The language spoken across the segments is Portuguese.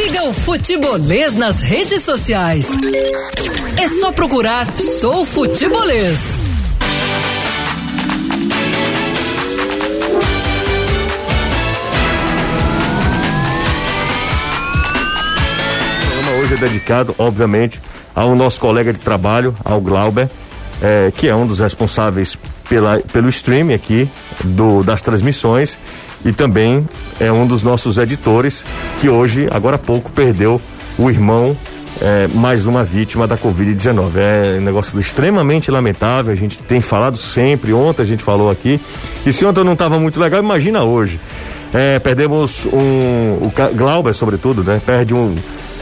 Siga o Futebolês nas redes sociais. É só procurar Sou Futebolês. hoje é dedicado, obviamente, ao nosso colega de trabalho, ao Glauber, é, que é um dos responsáveis pela, pelo stream aqui do, das transmissões e também é um dos nossos editores que hoje, agora há pouco, perdeu o irmão, é, mais uma vítima da Covid-19. É um negócio extremamente lamentável, a gente tem falado sempre, ontem a gente falou aqui, e se ontem não estava muito legal, imagina hoje. É, perdemos um, o Glauber, sobretudo, né? Perde um,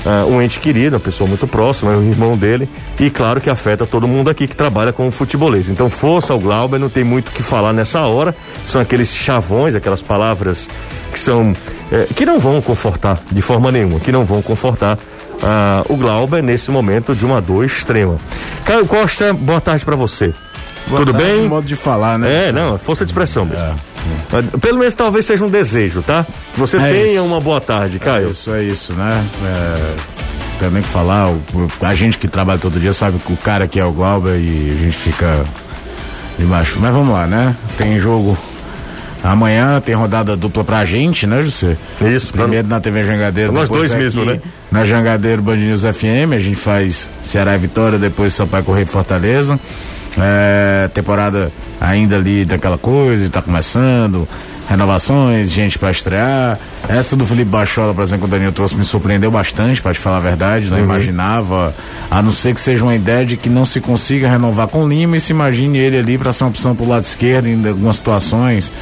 uh, um ente querido, uma pessoa muito próxima, é o irmão dele, e claro que afeta todo mundo aqui que trabalha com o futebolês. Então, força ao Glauber, não tem muito o que falar nessa hora, são aqueles chavões, aquelas palavras que são. Eh, que não vão confortar de forma nenhuma, que não vão confortar uh, o Glauber nesse momento de uma dor extrema. Caio Costa, boa tarde para você. Boa Tudo tarde, bem? modo de falar, né? É, não, força de expressão mesmo. É. Pelo menos talvez seja um desejo, tá? Que você é tenha isso. uma boa tarde, Caio. É isso, é isso, né? É, tem nem que falar, o, a gente que trabalha todo dia sabe que o cara que é o Glauber e a gente fica debaixo. Mas vamos lá, né? Tem jogo Amanhã tem rodada dupla pra gente, né, José? Isso. Primeiro na TV Jangadeiro. Nós dois mesmo, né? Na Jangadeiro Band News FM, a gente faz Ceará e Vitória, depois Sampaio Correio Fortaleza. É, temporada ainda ali daquela coisa, tá começando, renovações, gente para estrear. Essa do Felipe Bachola, por exemplo, que o Danilo trouxe, me surpreendeu bastante, para te falar a verdade. Não uhum. imaginava, a não ser que seja uma ideia de que não se consiga renovar com Lima e se imagine ele ali para ser uma opção pro lado esquerdo em algumas situações.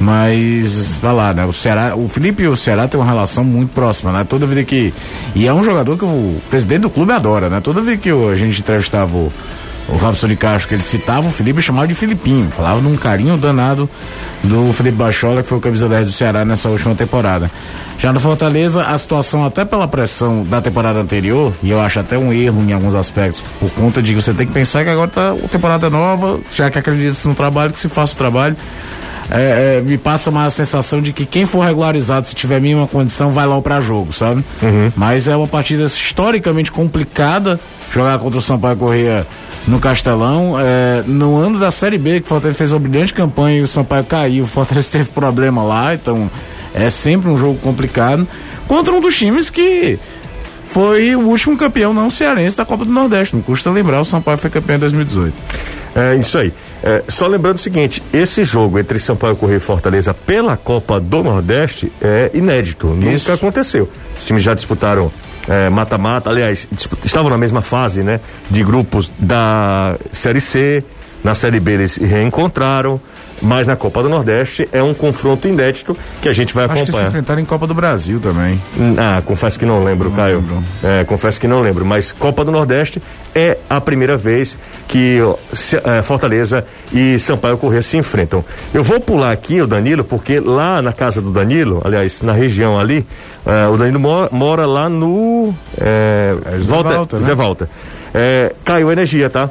Mas, vai lá, né? O Ceará, o Felipe e o Ceará têm uma relação muito próxima, né? Toda vida que. E é um jogador que o presidente do clube adora, né? Toda vez que a gente entrevistava o o Robson de Castro que ele citava, o Felipe chamava de Filipinho, falava num carinho danado do Felipe Bachola, que foi o camisa 10 do Ceará nessa última temporada. Já no Fortaleza, a situação, até pela pressão da temporada anterior, e eu acho até um erro em alguns aspectos, por conta de que você tem que pensar que agora tá a temporada nova, já que acredita-se no trabalho, que se faça o trabalho. É, é, me passa uma sensação de que quem for regularizado, se tiver mínima condição, vai lá para jogo, sabe? Uhum. Mas é uma partida historicamente complicada jogar contra o Sampaio Correia no Castelão. É, no ano da Série B, que o Fortaleza fez uma brilhante campanha e o Sampaio caiu, o Fortaleza teve problema lá, então é sempre um jogo complicado. Contra um dos times que foi o último campeão não cearense da Copa do Nordeste. Não custa lembrar, o Sampaio foi campeão em 2018. É isso aí. É, só lembrando o seguinte: esse jogo entre Sampaio Correia e Fortaleza pela Copa do Nordeste é inédito. Isso. Nunca aconteceu. Os times já disputaram mata-mata, é, aliás, estavam na mesma fase, né? De grupos da Série C, na Série B eles reencontraram, mas na Copa do Nordeste é um confronto inédito que a gente vai acompanhar. Acho que se enfrentaram em Copa do Brasil também. Ah, confesso que não lembro, não Caio. Lembro. É, confesso que não lembro, mas Copa do Nordeste é a primeira vez que é, Fortaleza e Sampaio Corrêa se enfrentam. Eu vou pular aqui o Danilo, porque lá na casa do Danilo, aliás, na região ali, é, o Danilo mora, mora lá no. É, é Volta, Volta, né? Zé Volta. É, caiu a energia, tá?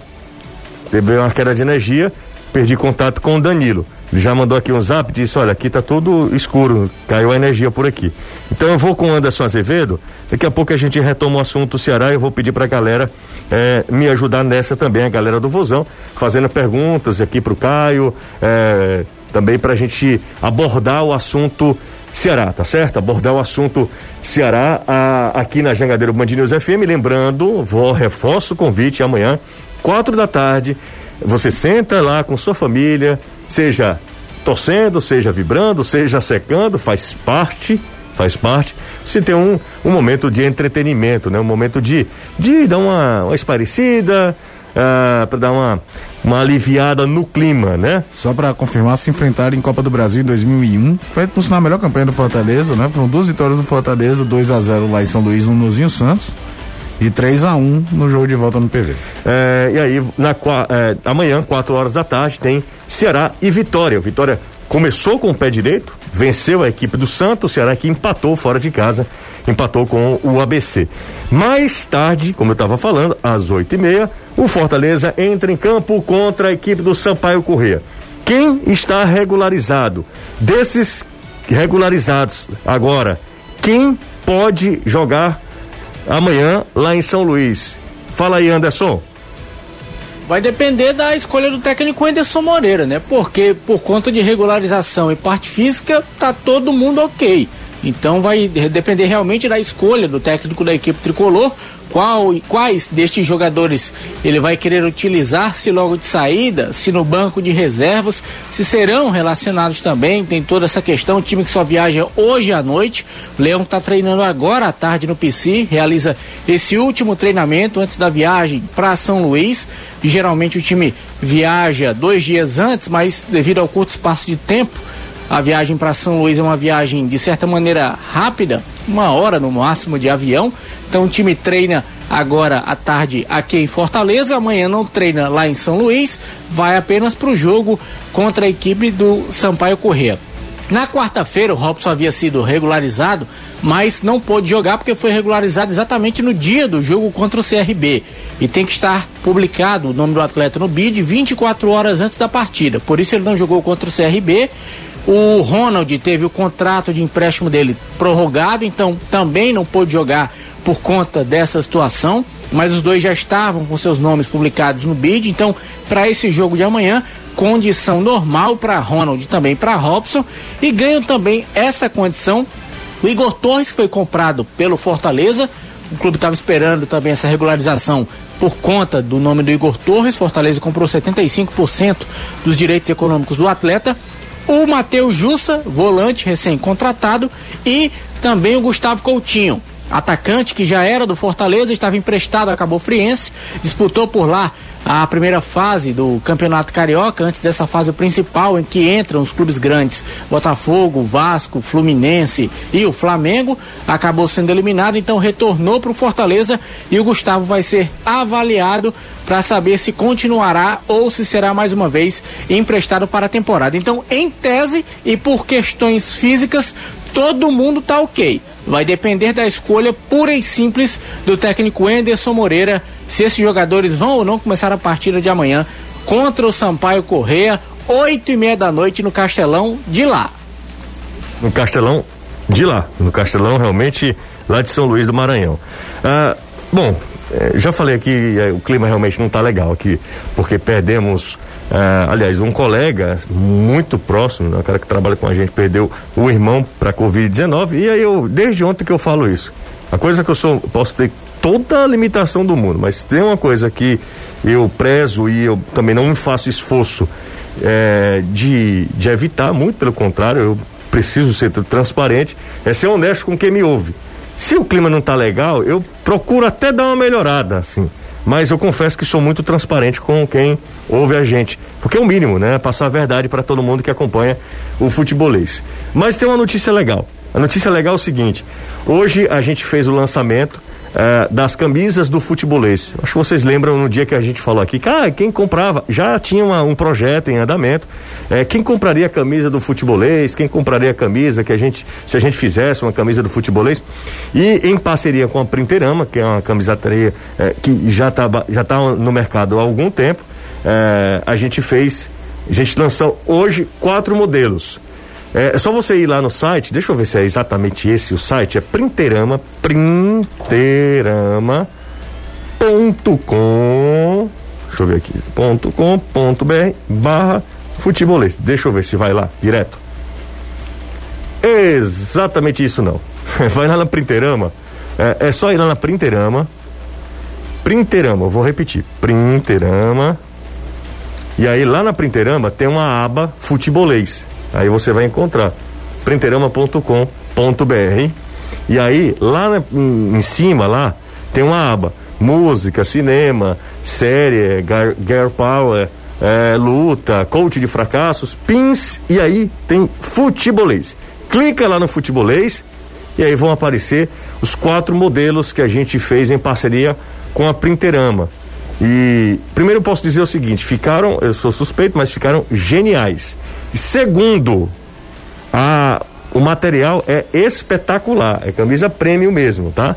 Teve uma queda de energia, perdi contato com o Danilo. Ele já mandou aqui um zap e disse: Olha, aqui tá tudo escuro, caiu a energia por aqui. Então eu vou com o Anderson Azevedo. Daqui a pouco a gente retoma o assunto Ceará e eu vou pedir para a galera é, me ajudar nessa também, a galera do Vozão, fazendo perguntas aqui para o Caio, é, também para a gente abordar o assunto Ceará, tá certo? Abordar o assunto Ceará a, aqui na Jangadeiro Band News FM. Lembrando, vou reforço o convite amanhã, quatro da tarde. Você senta lá com sua família, seja torcendo, seja vibrando, seja secando, faz parte, faz parte. Você tem um, um momento de entretenimento, né? Um momento de, de dar uma, uma esparecida, uh, para dar uma, uma aliviada no clima, né? Só para confirmar, se enfrentaram em Copa do Brasil em 2001. Foi, por a melhor campanha do Fortaleza, né? Foram duas vitórias do Fortaleza, 2 a 0 lá em São Luís, no Nozinho Santos. E 3 a 1 no jogo de volta no PV. É, e aí, na, é, amanhã, 4 horas da tarde, tem Ceará e Vitória. Vitória começou com o pé direito, venceu a equipe do Santos, Ceará que empatou fora de casa, empatou com o ABC. Mais tarde, como eu estava falando, às oito e meia, o Fortaleza entra em campo contra a equipe do Sampaio Corrêa. Quem está regularizado? Desses regularizados agora, quem pode jogar amanhã lá em São Luís. Fala aí, Anderson. Vai depender da escolha do técnico Anderson Moreira, né? Porque por conta de regularização e parte física, tá todo mundo ok. Então vai depender realmente da escolha do técnico da equipe tricolor, qual, quais destes jogadores ele vai querer utilizar, se logo de saída, se no banco de reservas, se serão relacionados também. Tem toda essa questão. O time que só viaja hoje à noite. O Leão está treinando agora à tarde no PC, realiza esse último treinamento antes da viagem para São Luís. Geralmente o time viaja dois dias antes, mas devido ao curto espaço de tempo a viagem para São Luís é uma viagem de certa maneira rápida, uma hora no máximo de avião. Então o time treina agora à tarde aqui em Fortaleza, amanhã não treina lá em São Luís, vai apenas para o jogo contra a equipe do Sampaio Corrêa. Na quarta-feira, o Robson havia sido regularizado, mas não pôde jogar porque foi regularizado exatamente no dia do jogo contra o CRB. E tem que estar publicado o nome do atleta no BID 24 horas antes da partida. Por isso ele não jogou contra o CRB. O Ronald teve o contrato de empréstimo dele prorrogado, então também não pôde jogar por conta dessa situação. Mas os dois já estavam com seus nomes publicados no bid, então para esse jogo de amanhã, condição normal para Ronald também para Robson e ganham também essa condição o Igor Torres foi comprado pelo Fortaleza. O clube estava esperando também essa regularização por conta do nome do Igor Torres. Fortaleza comprou 75% dos direitos econômicos do atleta o Matheus Jussa, volante recém-contratado, e também o Gustavo Coutinho, atacante que já era do Fortaleza, estava emprestado a Cabo Friense, disputou por lá a primeira fase do Campeonato Carioca, antes dessa fase principal em que entram os clubes grandes, Botafogo, Vasco, Fluminense e o Flamengo, acabou sendo eliminado, então retornou para o Fortaleza e o Gustavo vai ser avaliado para saber se continuará ou se será mais uma vez emprestado para a temporada. Então, em tese e por questões físicas, todo mundo está ok. Vai depender da escolha pura e simples do técnico Enderson Moreira se esses jogadores vão ou não começar a partida de amanhã contra o Sampaio Correia, oito e meia da noite no Castelão de lá. No Castelão de lá, no Castelão realmente lá de São Luís do Maranhão. Ah, bom, eh, já falei aqui, eh, o clima realmente não está legal aqui, porque perdemos ah, aliás, um colega muito próximo, né, um cara que trabalha com a gente, perdeu o irmão para Covid-19. E aí eu, desde ontem que eu falo isso. A coisa que eu sou, posso ter toda a limitação do mundo, mas tem uma coisa que eu prezo e eu também não faço esforço é, de, de evitar, muito pelo contrário, eu preciso ser transparente, é ser honesto com quem me ouve. Se o clima não está legal, eu procuro até dar uma melhorada, assim mas eu confesso que sou muito transparente com quem ouve a gente, porque é o mínimo, né? Passar a verdade para todo mundo que acompanha o futebolês. Mas tem uma notícia legal. A notícia legal é o seguinte: hoje a gente fez o lançamento uh, das camisas do futebolês. Acho que vocês lembram no dia que a gente falou aqui, cara, quem comprava, já tinha uma, um projeto em andamento, uh, quem compraria a camisa do futebolês, quem compraria a camisa que a gente, se a gente fizesse uma camisa do futebolês, e em parceria com a Printerama, que é uma camisateria uh, que já está já tá no mercado há algum tempo, a gente fez, a gente lançou hoje quatro modelos. É, é só você ir lá no site, deixa eu ver se é exatamente esse o site, é printerama, printerama.com, deixa eu ver aqui, ponto com, ponto barra futebolês. Deixa eu ver se vai lá, direto. Exatamente isso não. Vai lá na Printerama, é, é só ir lá na Printerama, Printerama, eu vou repetir, Printerama, e aí lá na Printerama tem uma aba futebolês. Aí você vai encontrar printerama.com.br e aí lá em, em, cima lá tem uma aba música, cinema, série, girl power, é, luta, coach de fracassos, pins e aí tem futebolês. Clica lá no futebolês e aí vão aparecer os quatro modelos que a gente fez em parceria com a Printerama. E primeiro eu posso dizer o seguinte, ficaram, eu sou suspeito, mas ficaram geniais. Segundo, a, o material é espetacular, é camisa premium mesmo, tá?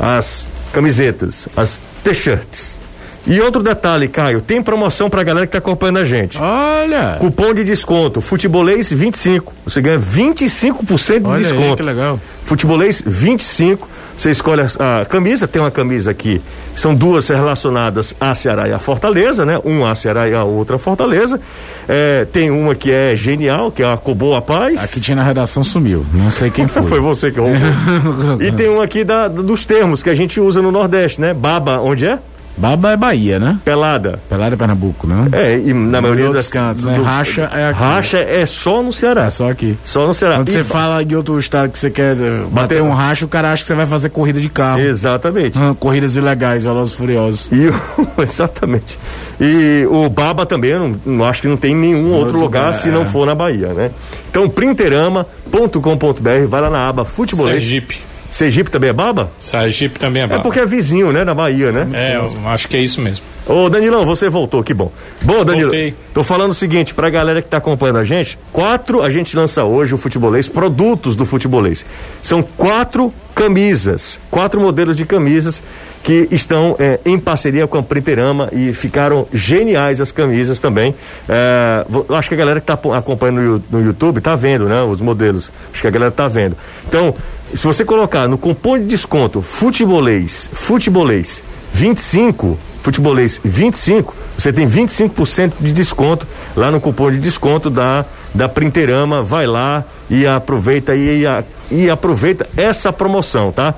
As camisetas, as t-shirts E outro detalhe, Caio, tem promoção pra galera que tá acompanhando a gente. Olha! Cupom de desconto, futebolês 25. Você ganha 25% de Olha desconto. aí, que legal. Futebolês 25. Você escolhe a, a camisa, tem uma camisa aqui. São duas relacionadas a Ceará e a Fortaleza, né? Um a Ceará e a outra a Fortaleza. É, tem uma que é genial, que é a Coboa Paz. Aqui tinha na redação sumiu. Não sei quem foi. Foi você que roubou. e tem um aqui da, dos termos que a gente usa no Nordeste, né? Baba, onde é? Baba é Bahia, né? Pelada. Pelada é Pernambuco, né? É, e na maioria das cantos, né? Racha é aqui. Racha é só no Ceará. É só aqui. Só no Ceará. Quando E você ba- fala de outro estado que você quer eh, bater um racha, o cara acha que você vai fazer corrida de carro. Exatamente. Hum, Corridas ilegais, Velozes e Furiosos. E o, exatamente. E o Baba também, não, não acho que não tem nenhum outro, Outro lugar lugar, se é. não for na Bahia, né? Então, printerama.com.br, vai lá na aba Futebolês. Sergipe. Sergipe também é Baba? Sergipe também é É baba. porque é vizinho, né? Na Bahia, né? É, eu acho que é isso mesmo. Ô, Danilão, você voltou, que bom. Bom, Danilo, Voltei. tô falando o seguinte, pra galera que tá acompanhando a gente, quatro, a gente lança hoje o futebolês, produtos do futebolês. São quatro camisas, quatro modelos de camisas que estão eh, em parceria com a Printerama e ficaram geniais as camisas também. Eh, eu acho que a galera que tá po- acompanhando no, no YouTube tá vendo, né? Os modelos. Acho que a galera tá vendo. Então, se você colocar no cupom de desconto futebolês, futebolês 25, futebolês 25, você tem 25% de desconto lá no cupom de desconto da da Printerama, vai lá e aproveita e, e aproveita essa promoção, tá?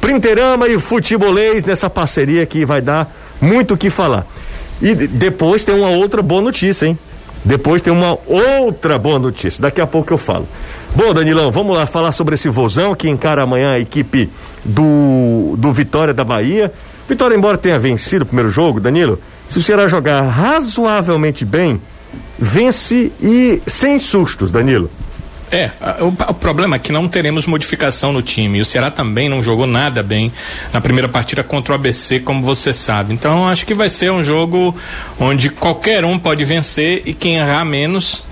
Printerama e Futebolês nessa parceria que vai dar muito o que falar. E de- depois tem uma outra boa notícia, hein? Depois tem uma outra boa notícia. Daqui a pouco eu falo. Bom, Danilão, vamos lá falar sobre esse vozão que encara amanhã a equipe do, do Vitória da Bahia. Vitória, embora tenha vencido o primeiro jogo, Danilo, se o Ceará jogar razoavelmente bem, vence e sem sustos, Danilo. É, o, o problema é que não teremos modificação no time. O Ceará também não jogou nada bem na primeira partida contra o ABC, como você sabe. Então acho que vai ser um jogo onde qualquer um pode vencer e quem errar menos.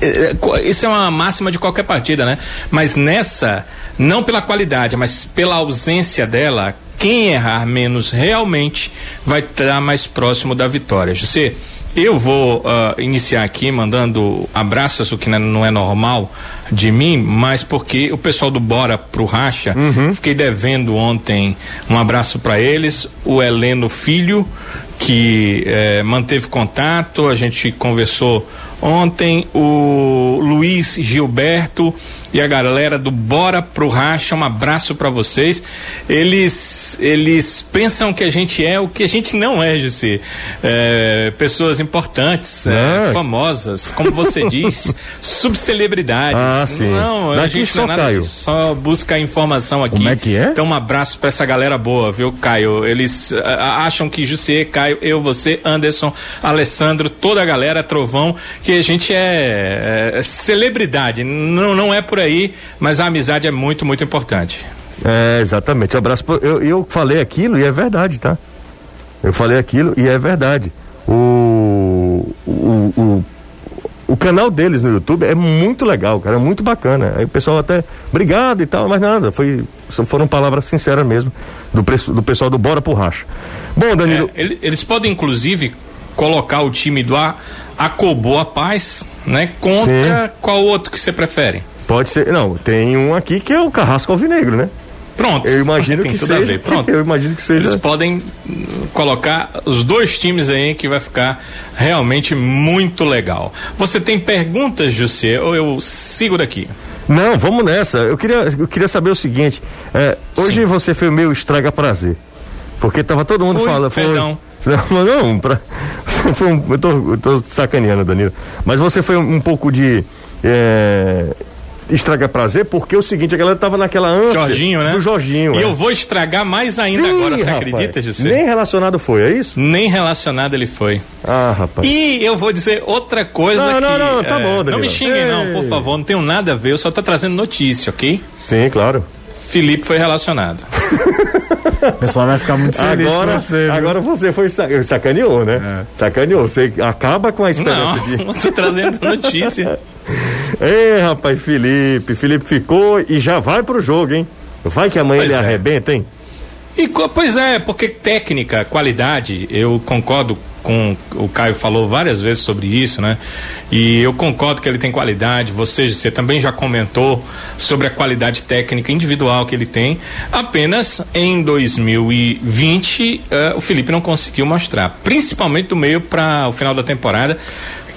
é, co- Isso é uma máxima de qualquer partida, né? Mas nessa, não pela qualidade, mas pela ausência dela, quem errar menos realmente vai estar mais próximo da vitória. José, eu vou ah, iniciar aqui mandando abraços, o que não é- não é normal de mim, mas porque o pessoal do Bora pro Racha, fiquei devendo ontem um abraço para eles, o Heleno Filho, que eh, manteve contato, a gente conversou ontem, o Luiz Gilberto e a galera do Bora pro Racha, um abraço para vocês. Eles eles pensam que a gente é o que a gente não é, Jussi. É, pessoas importantes, é, É. famosas, como você diz, subcelebridades. Ah, sim. Não, a Daqui gente não é nada Caio. disso, só busca informação aqui. Como é que é? Então um abraço para essa galera boa, viu, Caio? Eles acham que Jussi, Caio, eu, você, Anderson, Alessandro, toda a galera, Trovão, que a gente é, é celebridade. Não, não é por aí, mas a amizade é muito, muito importante. É, exatamente. Um abraço. pro- Eu, eu falei aquilo e é verdade, tá? Eu falei aquilo e é verdade. O, o, o, o canal deles no YouTube é muito legal, cara, é muito bacana. Aí o pessoal até, obrigado e tal, mas nada, foi, foram palavras sinceras mesmo do, preço, do pessoal do Bora pro Racha. Bom, Danilo, É, ele- eles podem, inclusive, colocar o time do A, Acoboa Paz, né? Contra qual outro que você prefere? pode ser. Não, tem um aqui que é o Carrasco Alvinegro, né? Pronto. Eu imagino Tem que tudo a seja. ver. Pronto. Eu imagino que seja. Eles podem colocar os dois times aí que vai ficar realmente muito legal. Você tem perguntas, José, ou eu sigo daqui? Não, vamos nessa. Eu queria, eu queria saber o seguinte: é, hoje Sim. você foi meio estraga prazer. Porque tava todo mundo Fui, falando. Foi, perdão. Não, não, pra, você foi um, eu, tô, eu tô sacaneando, Danilo. Mas você foi um, um pouco de. É, estraga prazer, porque é o seguinte, a galera tava naquela ânsia. Jorginho, né? Do Jorginho. E é. eu vou estragar mais ainda agora, você rapaz, acredita, José? Nem relacionado foi, é isso? Nem relacionado ele foi. Ah, rapaz. E eu vou dizer outra coisa Não, que... não, não, tá é, bom, Não Danilo. me xinguem não, por favor, não tenho nada a ver, eu só tô trazendo notícia, ok? Sim, claro. Felipe foi relacionado. O pessoal vai ficar muito feliz Agora, com você. viu? agora você foi sa- sacaneou, né? Sacaneou. Você acaba com a esperança Não, de. não tô trazendo notícia. Ei, rapaz, Felipe. Felipe ficou e já vai pro jogo, hein? Vai que amanhã Pois ele é. arrebenta, hein? E, pois é, porque técnica, qualidade, eu concordo com o Caio falou várias vezes sobre isso, né? E eu concordo que ele tem qualidade. Você, você também já comentou sobre a qualidade técnica individual que ele tem. Apenas em 2020 uh, eh, o Felipe não conseguiu mostrar, principalmente do meio para o final da temporada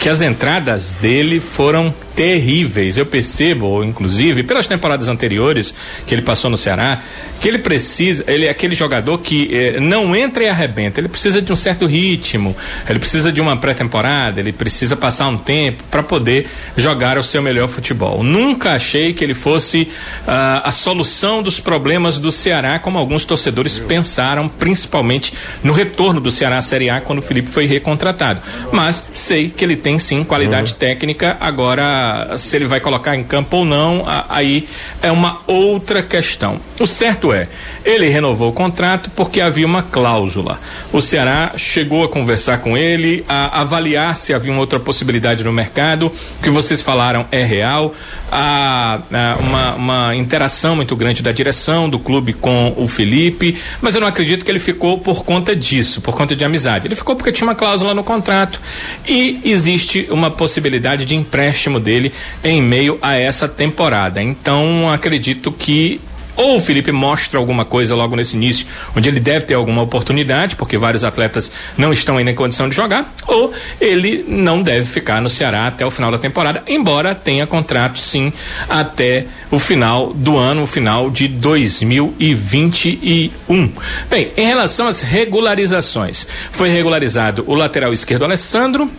que as entradas dele foram terríveis. Eu percebo, inclusive, pelas temporadas anteriores que ele passou no Ceará, que ele precisa, ele é aquele jogador que eh, não entra e arrebenta. Ele precisa de um certo ritmo, ele precisa de uma pré-temporada, ele precisa passar um tempo para poder jogar o seu melhor futebol. Nunca achei que ele fosse uh, a solução dos problemas do Ceará, como alguns torcedores pensaram, principalmente no retorno do Ceará à Série A quando o Felipe foi recontratado. Mas sei que ele tem sim qualidade uhum. técnica. Agora, se ele vai colocar em campo ou não, aí é uma outra questão. O certo é, ele renovou o contrato porque havia uma cláusula. O Ceará chegou a conversar com ele, a avaliar se havia uma outra possibilidade no mercado. O que vocês falaram é real. Há, há uma, uma interação muito grande da direção do clube com o Felipe, mas eu não acredito que ele ficou por conta disso, por conta de amizade. Ele ficou porque tinha uma cláusula no contrato e existe uma possibilidade de empréstimo dele em meio a essa temporada. Então acredito que ou o Felipe mostra alguma coisa logo nesse início, onde ele deve ter alguma oportunidade, porque vários atletas não estão ainda em condição de jogar, ou ele não deve ficar no Ceará até o final da temporada, embora tenha contrato sim até o final do ano, o final de 2021. Bem, em relação às regularizações, foi regularizado o lateral esquerdo Alessandro,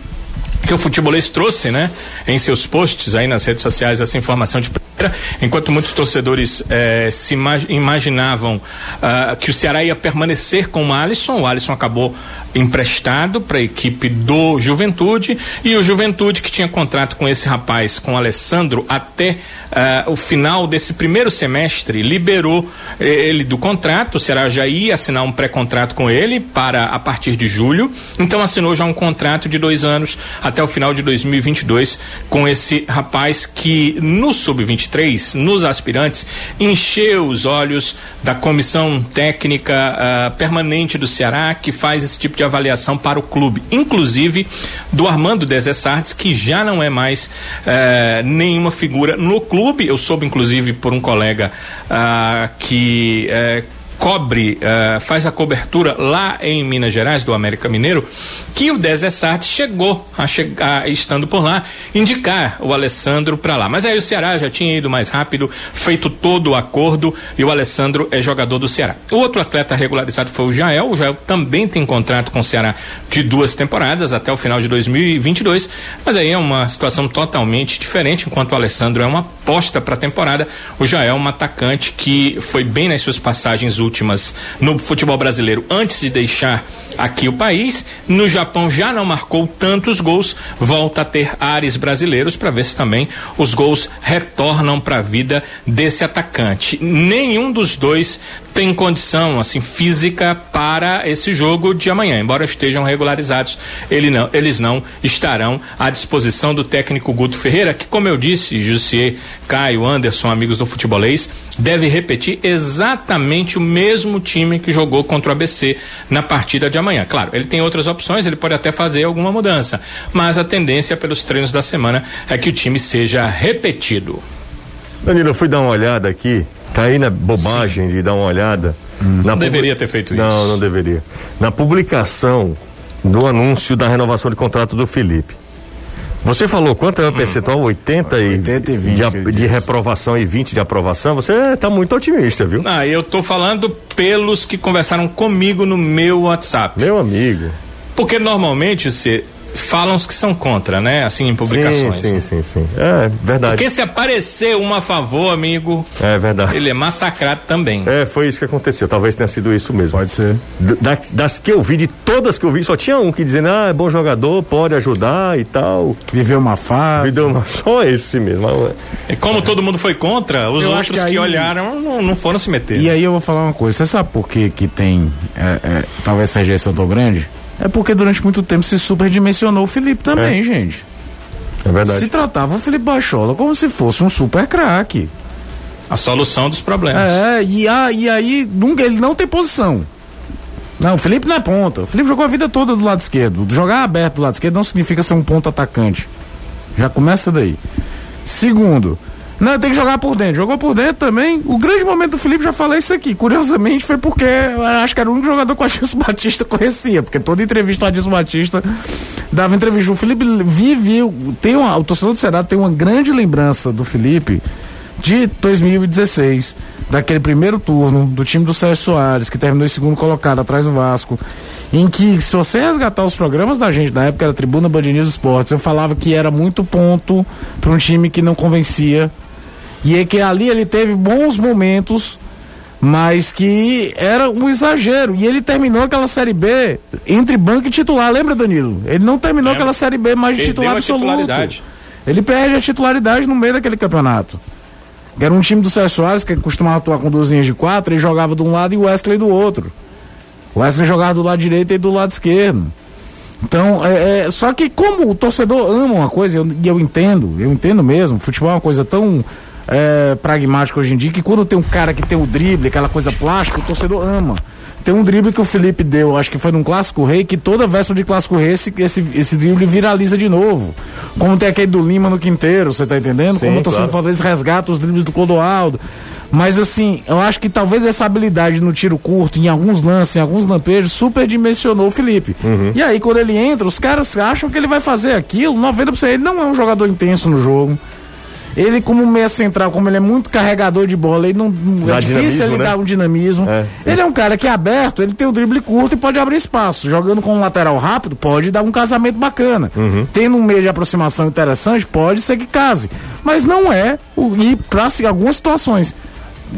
que o futebolês trouxe, né, em seus posts aí nas redes sociais essa informação de primeira, enquanto muitos torcedores eh, se imaginavam uh, que o Ceará ia permanecer com o Alisson, o Alisson acabou emprestado para a equipe do Juventude e o Juventude que tinha contrato com esse rapaz, com o Alessandro, até uh, o final desse primeiro semestre, liberou eh, ele do contrato. O Ceará já ia assinar um pré-contrato com ele para a partir de julho, então assinou já um contrato de dois anos até o final de 2022 com esse rapaz que no sub-23, nos aspirantes, encheu os olhos da comissão técnica uh, permanente do Ceará que faz esse tipo de avaliação para o clube, inclusive do Armando Desessartes, que já não é mais uh, nenhuma figura no clube. Eu soube, inclusive, por um colega uh, que uh, cobre, uh, faz a cobertura lá em Minas Gerais, do América Mineiro, que o Desessart chegou a chegar, estando por lá, indicar o Alessandro para lá. Mas aí o Ceará já tinha ido mais rápido, feito todo o acordo e o Alessandro é jogador do Ceará. O outro atleta regularizado foi o Jael. O Jael também tem contrato com o Ceará de duas temporadas até o final de 2022, mas aí é uma situação totalmente diferente. Enquanto o Alessandro é uma aposta para a temporada, o Jael é um atacante que foi bem nas suas passagens últimas no futebol brasileiro antes de deixar aqui o país. No Japão já não marcou tantos gols, volta a ter ares brasileiros para ver se também os gols retornam para a vida desse atacante. Nenhum dos dois tem condição assim física para esse jogo de amanhã, embora estejam regularizados, ele não, eles não estarão à disposição do técnico Guto Ferreira, que como eu disse, Jussier, Caio, Anderson, amigos do futebolês, deve repetir exatamente o mesmo time que jogou contra o ABC na partida de amanhã. Claro, ele tem outras opções, ele pode até fazer alguma mudança, mas a tendência pelos treinos da semana é que o time seja repetido. Danilo, eu fui dar uma olhada aqui Tá aí na bobagem Sim. de dar uma olhada. Hum. não deveria ter feito não, isso. Não, não deveria. Na publicação do anúncio da renovação de contrato do Felipe. Você falou quanto é o hum. percentual? 80 e, 80 e 20 de, de, reprovação e 20 de aprovação? Você está muito otimista, viu? Ah, eu estou falando pelos que conversaram comigo no meu WhatsApp. Meu amigo. Porque normalmente você falam os que são contra, né? Assim, em publicações. Sim, sim, sim, sim. É verdade. Porque se aparecer um a favor, amigo. É verdade. Ele é massacrado também. É, foi isso que aconteceu. Talvez tenha sido isso mesmo. Pode ser. Da, das que eu vi, de todas que eu vi, só tinha um que dizendo, ah, é bom jogador, pode ajudar e tal. Viveu uma fase. Viveu uma. Só esse mesmo. E como todo mundo foi contra, os eu outros que, aí... que, olharam não, não, foram se meter. E aí eu vou falar uma coisa. Você sabe por que, que tem. É, é, talvez essa rejeição tão grande? É porque durante muito tempo se superdimensionou o Felipe também, é. gente. É verdade. Se tratava o Felipe Bachola como se fosse um super craque. A solução dos problemas. É, e, a, e aí nunca, ele não tem posição. Não, o Felipe não é ponta. O Felipe jogou a vida toda do lado esquerdo. Jogar aberto do lado esquerdo não significa ser um ponto atacante. Já começa daí. Segundo, não, tem que jogar por dentro. Jogou por dentro também. O grande momento do Felipe, já falei isso aqui. Curiosamente, foi porque acho que era o único jogador que o Adilson Batista conhecia. Porque toda entrevista o Adilson Batista dava entrevista. O Felipe vive. Tem uma, o torcedor do Ceará tem uma grande lembrança do Felipe de 2016 daquele primeiro turno do time do Sérgio Soares, que terminou em segundo colocado atrás do Vasco, em que, se você resgatar os programas da gente, na época era Tribuna Band News Esportes, eu falava que era muito ponto para um time que não convencia. E é que ali ele teve bons momentos, mas que era um exagero. E ele terminou aquela Série B entre banco e titular, lembra, Danilo? Ele não terminou aquela Série B mais de titular absoluto. Ele perde a titularidade no meio daquele campeonato. Era um time do Sérgio Soares que costumava atuar com duas linhas de quatro, ele jogava de um lado e o Wesley do outro. O Wesley jogava do lado direito e do lado esquerdo. Então, é, é- só que como o torcedor ama uma coisa, eu- e eu, entendo, eu entendo mesmo, futebol é uma coisa tão é, pragmática hoje em dia, que quando tem um cara que tem o drible, aquela coisa plástica, o torcedor ama. Tem um drible que o Felipe deu, acho que foi num Clássico Rei, que toda véspera de Clássico Rei esse, esse, esse drible viraliza de novo. Como tem aquele do Lima no Quinteiro, você tá entendendo? Sim, Como o torcedor claro. Fortaleza resgata os dribles do Clodoaldo. Mas assim, eu acho que talvez essa habilidade no tiro curto, em alguns lances, em alguns lampejos, superdimensionou o Felipe. E aí, quando ele entra, os caras acham que ele vai fazer aquilo, 90%. Ele não é um jogador intenso no jogo. Ele, como meia central, como ele é muito carregador de bola, ele não, Dá é difícil ele né? dar um dinamismo. É. Ele é um cara que é aberto, ele tem o drible curto e pode abrir espaço. Jogando com um lateral rápido, pode dar um casamento bacana. Uhum. Tendo um meio de aproximação interessante, pode ser que case. Mas não é o ir para algumas situações.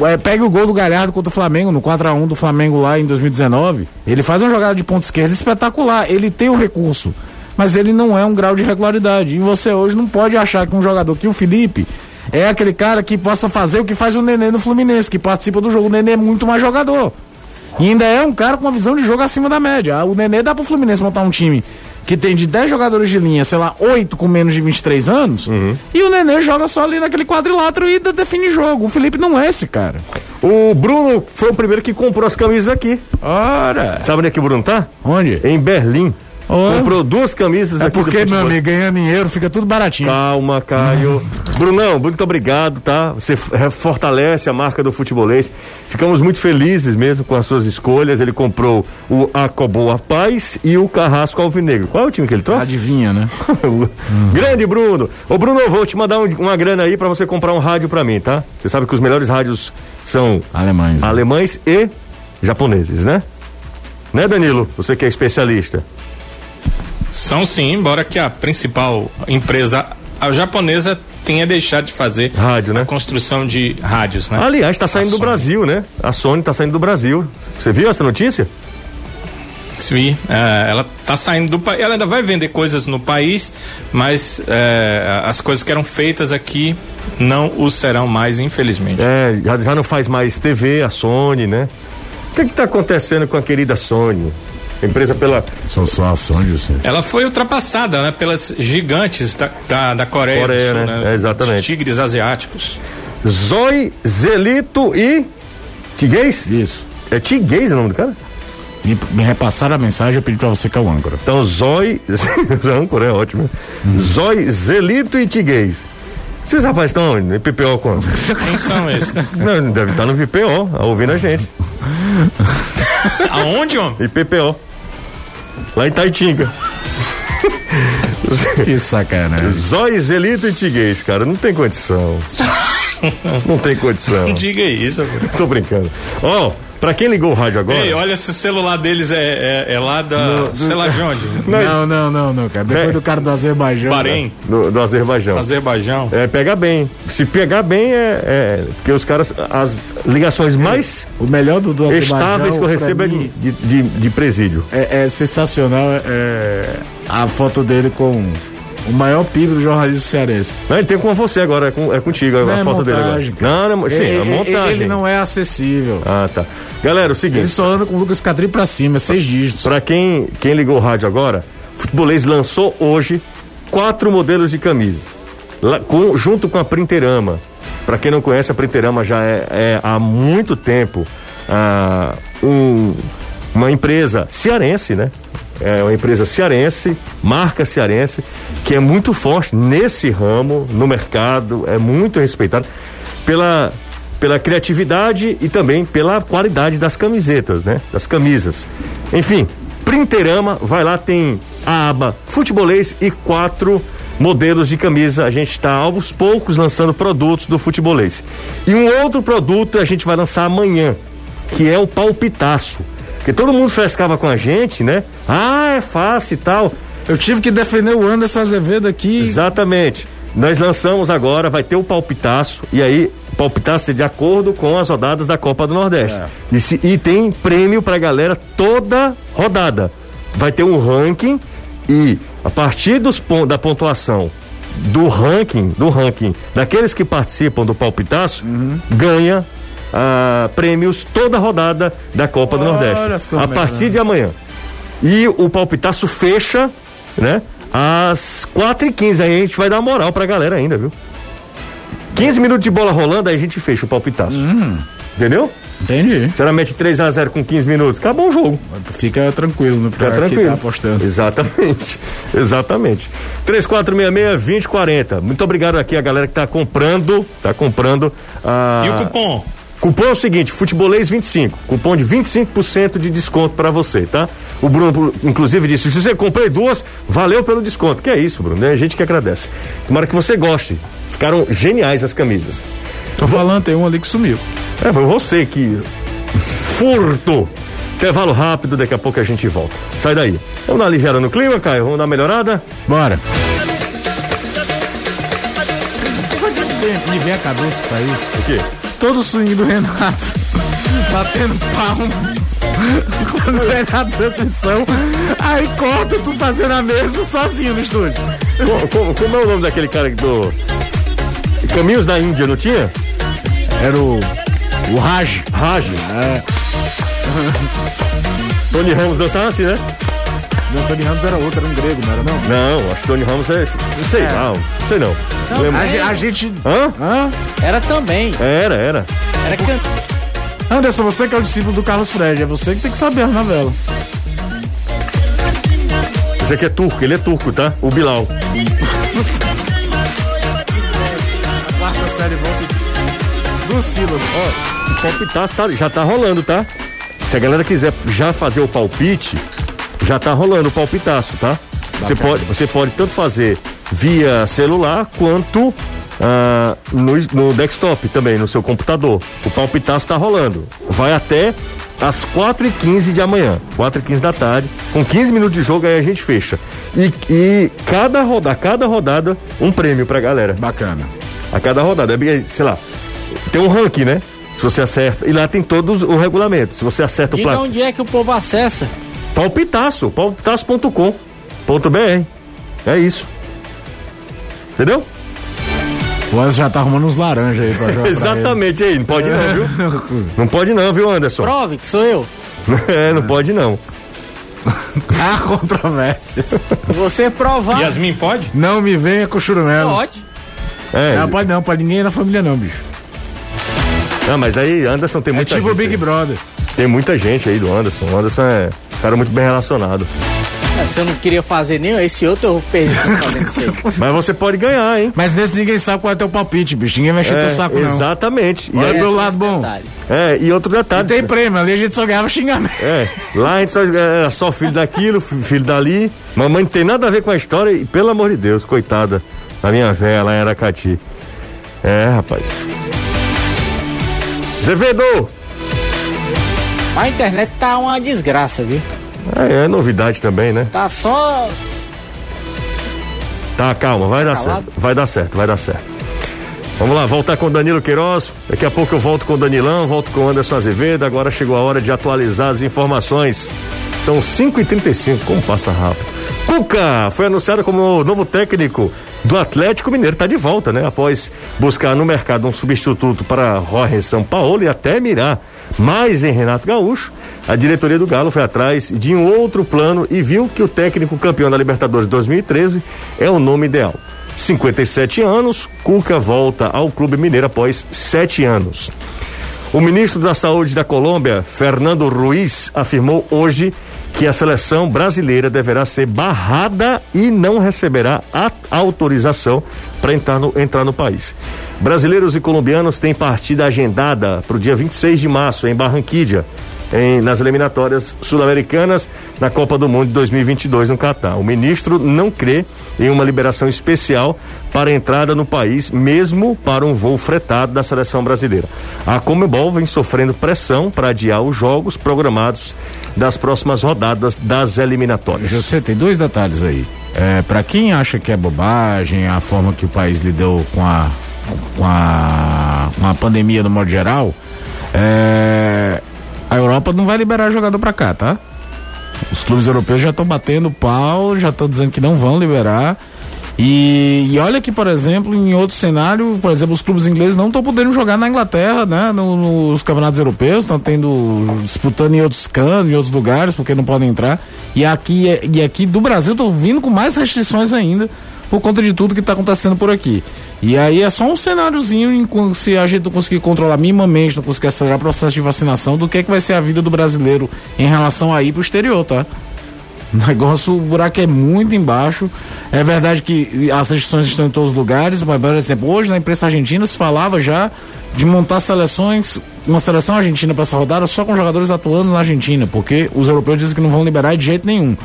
É, pega o gol do Galhardo contra o Flamengo, no 4x1 do Flamengo lá em 2019. Ele faz uma jogada de ponta esquerda espetacular. Ele tem o recurso, mas ele não é um grau de regularidade. E você hoje não pode achar que um jogador que o Felipe é aquele cara que possa fazer o que faz o Nenê no Fluminense, que participa do jogo. O Nenê é muito mais jogador. E ainda é um cara com uma visão de jogo acima da média. Ah, O Nenê dá pro Fluminense montar um time que tem de 10 jogadores de linha, sei lá, 8 com menos de 23 anos, e o Nenê joga só ali naquele quadrilátero e define jogo. O Felipe não é esse cara. O Bruno foi o primeiro que comprou as camisas aqui. Ora! Sabe onde é que o Bruno tá? Onde? Em Berlim. Ó. Comprou duas camisas É porque, meu amigo, ganhando euro fica tudo baratinho. Calma, Caio. Brunão, muito obrigado, tá? Você f- fortalece a marca do futebolês. Ficamos muito felizes mesmo com as suas escolhas. Ele comprou o Acoboa Paz e o Carrasco Alvinegro. Qual é o time que ele trouxe? Adivinha, né? Grande Bruno. Ô Bruno, vou te mandar um- uma grana aí pra você comprar um rádio pra mim, tá? Você sabe que os melhores rádios são Alemães. alemães e japoneses, né? Né, Danilo? Você que é especialista. São sim, embora que a principal empresa, a japonesa, tenha deixado de fazer Rádio, né? a construção de rádios, né? Aliás, tá saindo A do Sony. Brasil, né? A Sony tá saindo do Brasil. Você viu essa notícia? Sim, é, ela está saindo do país. Ela ainda vai vender coisas no país, mas é, as coisas que eram feitas aqui não o serão mais, infelizmente. É, já, já não faz mais TV, a Sony, né? O que que tá acontecendo com a querida Sony? Empresa pela São só ações, assim. Ela foi ultrapassada, né, pelas gigantes da, da, da Coreia, Coreia, do Sul, né? né? É, exatamente. Os tigres asiáticos. Zói, Zelito e Tiguês? Isso. É Tiguês o nome do cara? Me, me repassaram a mensagem, eu pedi pra você que é o âncora. Então, Zói, âncora é ótimo. Zói, Zelito e Tiguês. Esses rapazes estão onde? No PPO quando? Quem são esses? Não, deve estar no PPO, ouvindo a gente. Aonde, homem? IPPO. Lá em Taitinga. Que sacanagem. Zói, Zelito e Tiguês, cara, não tem condição. Não tem condição. Não diga isso. cara. Tô brincando. Ó, pra quem ligou o rádio agora. Ei, olha se o celular deles é, é, é lá da. sei lá de onde. Não, não, não, não, cara. Depois É. do cara do Azerbaijão. Bahrein, Do, do Azerbaijão. Azerbaijão. É, pega bem. Se pegar bem, é, é. Porque os caras. As ligações mais O melhor do, do Azerbaijão. estáveis que eu recebo é de, de, de presídio. é, é sensacional é, a foto dele com o maior PIB do jornalismo cearense. Não, ele tem com você agora, é, com, é contigo a Não é foto dele agora. montagem. Não, não, sim, ele, é montagem. Ele não é acessível. Ah, tá. Galera, o seguinte. Ele só anda com o Lucas Cadri pra cima, é seis dígitos. Pra quem, quem ligou o rádio agora, o Futebolês lançou hoje quatro modelos de camisa. Lá, com- junto com a Printerama. Para quem não conhece, a Printerama já é, é há muito tempo ah, um, uma empresa cearense, né? É uma empresa cearense, marca cearense, que é muito forte nesse ramo, no mercado, é muito respeitado pela, pela criatividade e também pela qualidade das camisetas, né? Das camisas. Enfim, Printerama, vai lá, tem a aba futebolês e quatro modelos de camisa. A gente está aos poucos lançando produtos do futebolês. E um outro produto a gente vai lançar amanhã, que é o palpitaço. Porque todo mundo frescava com a gente, né? Ah, é fácil e tal. Eu tive que defender o Anderson Azevedo aqui. Exatamente. Nós lançamos agora, vai ter o palpitaço, e aí palpitaço de acordo com as rodadas da Copa do Nordeste. E, se, e, tem prêmio pra galera toda rodada. Vai ter um ranking e a partir dos, da pontuação do ranking, do ranking daqueles que participam do palpitaço, uhum. ganha ah, prêmios toda rodada da Copa Olha do Nordeste. A partir né? de amanhã. E o palpitaço fecha, né? Às 4 e 15 aí a gente vai dar moral pra galera ainda, viu? 15 minutos de bola rolando, aí a gente fecha o palpitaço. Hum. Entendeu? Entendi. Você mete 3x0 com 15 minutos, acabou o jogo. Fica tranquilo, né? Fica tranquilo. Tá apostando. Exatamente. Exatamente. 3466-2040. Muito obrigado aqui a galera que tá comprando. Tá comprando. A... E o cupom? Cupom é o seguinte, futebolês 25, cupom de 25% de desconto para você, tá? O Bruno, inclusive, disse: se você comprei duas, valeu pelo desconto. Que é isso, Bruno, é a gente que agradece. Tomara que você goste. Ficaram geniais as camisas. Tô falando, tem um ali que sumiu. É, foi você que. Furto! Intervalo rápido, daqui a pouco a gente volta. Sai daí. Vamos dar uma aliviada no clima, Caio? Vamos dar uma melhorada? Bora. Me vem a cabeça pra isso. O quê? Todo o swing do Renato. Batendo palma. Quando é na transmissão, aí corta tu fazendo a mesa sozinho no estúdio. Como, como, como é o nome daquele cara do. Caminhos da Índia, não tinha? Era o. O Raj. Raj. É. Tony Ramos dançava assim, né? Não, Tony Ramos era outro, era um grego, não era não? Não, acho que Tony Ramos é. Não sei, é. não. Não sei não. não a, a, gente. Hã? Hã? Era também. Era, era. Era can... Anderson, você que é o discípulo do Carlos Fred, é você que tem que saber a novela. Esse aqui é turco, ele é turco, tá? O Bilal. a quarta série volta do sílabo. Ó, o palpitaço tá, já tá rolando, tá? Se a galera quiser já fazer o palpite, já tá rolando o palpitaço, tá? Você pode, você pode tanto fazer via celular quanto ah, no, no desktop também, no seu computador. O palpitaço tá rolando. Vai até às 4 e 15 de amanhã, 4 e 15 da tarde, com 15 minutos de jogo aí a gente fecha. E, e cada rodada, cada rodada, um prêmio pra galera. Bacana. A cada rodada, é, sei lá, tem um ranking, né? Se você acerta. E lá tem todos o regulamento. Se você acerta Diga o placar. onde é que o povo acessa? Palpitaço, palpitaço.com.br. É isso. Entendeu? O Anderson já tá arrumando uns laranjas aí pra jogar. Exatamente aí, não pode não, viu? Não pode não, viu, Anderson? Prove que sou eu. é, não pode não. Há controvérsias. Se você provar. Yasmin pode? Não me venha com churumelos. Pode. É, não, pode não, pode ninguém na família não, bicho. Não, mas aí Anderson tem é muita tipo gente. tipo Big aí. Brother. Tem muita gente aí do Anderson. O Anderson é um cara muito bem relacionado. É, se eu não queria fazer nem esse outro, eu perder Mas você pode ganhar, hein? Mas nesse ninguém sabe qual é teu palpite, bicho. Ninguém vai encher é, teu saco, não. Exatamente. Olha é, pelo lado bom. Detalhe. É, e outro detalhe. E tem prêmio, ali a gente só ganhava xingamento. É, lá a gente só era só filho daquilo, filho dali. Mamãe não tem nada a ver com a história e, pelo amor de Deus, coitada da minha velha lá em Aracati. É, rapaz. Zevedo! A internet tá uma desgraça, viu? É, é novidade também, né? Tá só. Tá, calma, vai tá dar calado? certo. Vai dar certo, vai dar certo. Vamos lá, voltar com o Danilo Queiroz. Daqui a pouco eu volto com o Danilão, volto com o Anderson Azevedo. Agora chegou a hora de atualizar as informações. São 5h35, como passa rápido. Cuca foi anunciado como novo técnico do Atlético Mineiro. Está de volta, né? Após buscar no mercado um substituto para Jorge São Paulo e até mirar mais em Renato Gaúcho, a diretoria do Galo foi atrás de um outro plano e viu que o técnico campeão da Libertadores 2013 é o nome ideal. 57 anos, Cuca volta ao Clube Mineiro após sete anos. O ministro da Saúde da Colômbia, Fernando Ruiz, afirmou hoje que a seleção brasileira deverá ser barrada e não receberá a autorização para entrar no, entrar no país. Brasileiros e colombianos têm partida agendada para o dia 26 de março em Barranquilla em, nas eliminatórias sul-americanas na Copa do Mundo de 2022 no Catar. O ministro não crê em uma liberação especial para entrada no país, mesmo para um voo fretado da seleção brasileira. A Comebol vem sofrendo pressão para adiar os jogos programados das próximas rodadas das eliminatórias. Você tem dois detalhes aí. É, para quem acha que é bobagem a forma que o país lidou com a com a, com a pandemia no modo geral, é, a Europa não vai liberar jogador para cá, tá? Os clubes europeus já estão batendo pau, já estão dizendo que não vão liberar. E, e, olha que, por exemplo, em outro cenário, por exemplo, os clubes ingleses não estão podendo jogar na Inglaterra, né? No, nos campeonatos europeus, estão tendo. disputando em outros cantos, em outros lugares, porque não podem entrar. E aqui, e aqui do Brasil estão vindo com mais restrições ainda, por conta de tudo que está acontecendo por aqui. E aí é só um cenáriozinho em, se a gente não conseguir controlar minimamente, não conseguir acelerar o processo de vacinação, do que é que vai ser a vida do brasileiro em relação a ir pro exterior, tá? O negócio, o buraco é muito embaixo. É verdade que as restrições estão em todos os lugares, mas, por exemplo, hoje na imprensa argentina se falava já de montar seleções, uma seleção argentina para essa rodada só com jogadores atuando na Argentina, porque os europeus dizem que não vão liberar de jeito nenhum.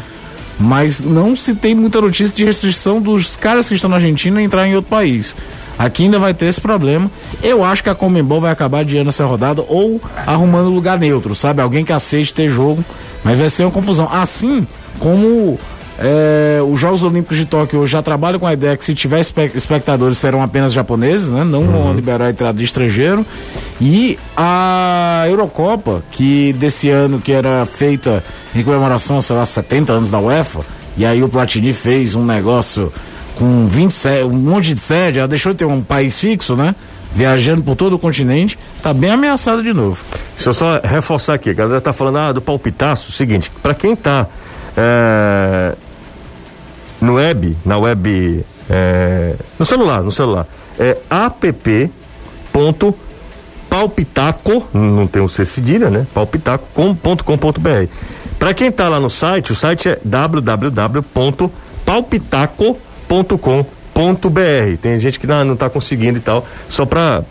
Mas não se tem muita notícia de restrição dos caras que estão na Argentina entrar em outro país. Aqui ainda vai ter esse problema. Eu acho que a Comembol vai acabar adiando essa rodada ou arrumando lugar neutro, sabe? Alguém que aceite ter jogo, mas vai ser uma confusão. Assim como é, os Jogos Olímpicos de Tóquio já trabalham com a ideia que se tiver espectadores serão apenas japoneses, né? Não uhum. vão liberar a entrada de estrangeiro. E a Eurocopa, que desse ano que era feita em comemoração, sei lá, 70 anos da UEFA, e aí o Platini fez um negócio com 27, um monte de sede, ela deixou de ter um país fixo, né? Viajando por todo o continente, tá bem ameaçada de novo. Deixa eu só reforçar aqui, a galera tá falando ah, do palpitaço, seguinte, para quem tá é, no web, na web, é, no celular, no celular, é app.palpitaco, não tem o um C cedilha, né? palpitaco.com.br. Para quem tá lá no site, o site é www.palpitaco.com www.cultura.com.br. Tem gente que não, não tá conseguindo e tal, só para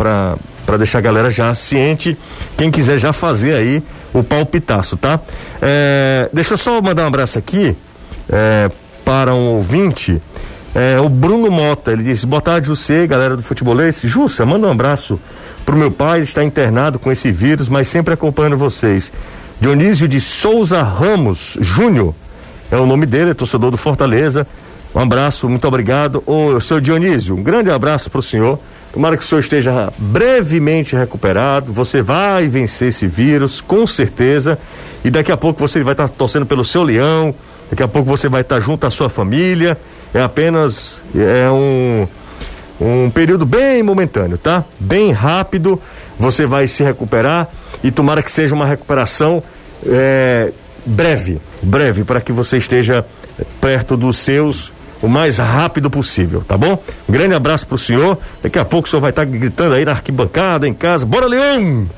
para deixar a galera já ciente, quem quiser já fazer aí o palpitaço, tá? É, deixa eu só mandar um abraço aqui é, para um ouvinte, é, o Bruno Mota, ele disse, boa tarde você, galera do futebolês, Jussa, manda um abraço pro meu pai, ele está internado com esse vírus, mas sempre acompanhando vocês. Dionísio de Souza Ramos Júnior, é o nome dele, é torcedor do Fortaleza, um abraço, muito obrigado. Ô, seu Dionísio, um grande abraço para o senhor. Tomara que o senhor esteja brevemente recuperado. Você vai vencer esse vírus, com certeza. E daqui a pouco você vai estar tá torcendo pelo seu leão. Daqui a pouco você vai estar junto à sua família. É apenas é um, um período bem momentâneo, tá? Bem rápido. Você vai se recuperar e tomara que seja uma recuperação é, breve, breve, para que você esteja perto dos seus o mais rápido possível, tá bom? Um grande abraço pro senhor. Daqui a pouco o senhor vai estar gritando aí na arquibancada, em casa. Bora, Leão!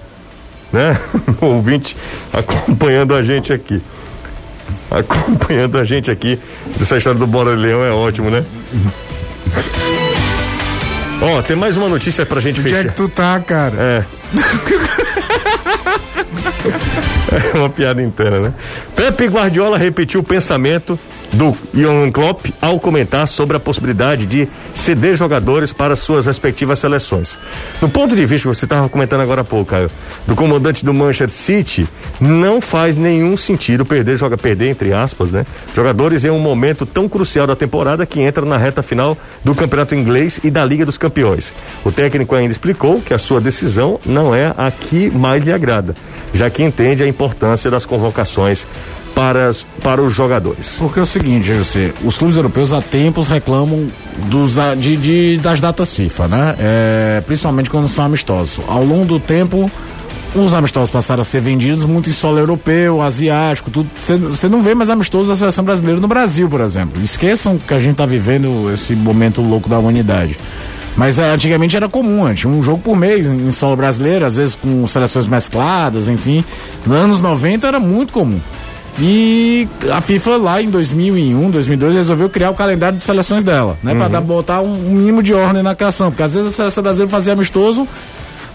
Né? O ouvinte acompanhando a gente aqui. Acompanhando a gente aqui. Essa história do Bora Leão é ótimo, né? Ó, oh, tem mais uma notícia pra gente Onde fechar. Onde é que tu tá, cara? É. é uma piada interna, né? Pepe Guardiola repetiu o pensamento do Johan Klopp ao comentar sobre a possibilidade de ceder jogadores para suas respectivas seleções. No ponto de vista que você estava comentando agora há pouco, Caio, do comandante do Manchester City, não faz nenhum sentido perder, joga perder entre aspas, né? Jogadores em um momento tão crucial da temporada que entra na reta final do Campeonato Inglês e da Liga dos Campeões. O técnico ainda explicou que a sua decisão não é a que mais lhe agrada, já que entende a importância das convocações para, para os jogadores. Porque é o seguinte, você, os clubes europeus há tempos reclamam dos, de, de das datas FIFA, né? É, principalmente quando são amistosos. Ao longo do tempo, os amistosos passaram a ser vendidos muito em solo europeu, asiático, tudo. Você não vê mais amistosos da seleção brasileira no Brasil, por exemplo. Esqueçam que a gente está vivendo esse momento louco da humanidade. Mas é, antigamente era comum, tinha um jogo por mês em solo brasileiro, às vezes com seleções mescladas, enfim. Nos anos 90 era muito comum. E a FIFA lá em 2001, 2002 resolveu criar o calendário de seleções dela, né, uhum. para botar um, um, mínimo de ordem na cação, porque às vezes a seleção brasileira fazia amistoso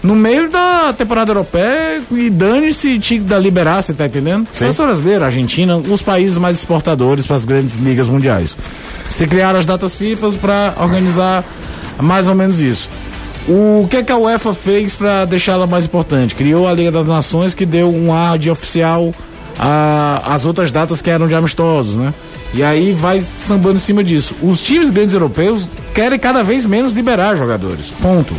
no meio da temporada europeia e dane-se tinha que liberar, você tá entendendo? Seleção brasileira, Argentina, os países mais exportadores para as grandes ligas mundiais. Se criaram as datas FIFA para organizar mais ou menos isso. O que, é que a UEFA fez para deixá-la mais importante? Criou a Liga das Nações que deu um ar de oficial às outras datas que eram de amistosos, né? E aí vai sambando em cima disso. Os times grandes europeus querem cada vez menos liberar jogadores. Ponto.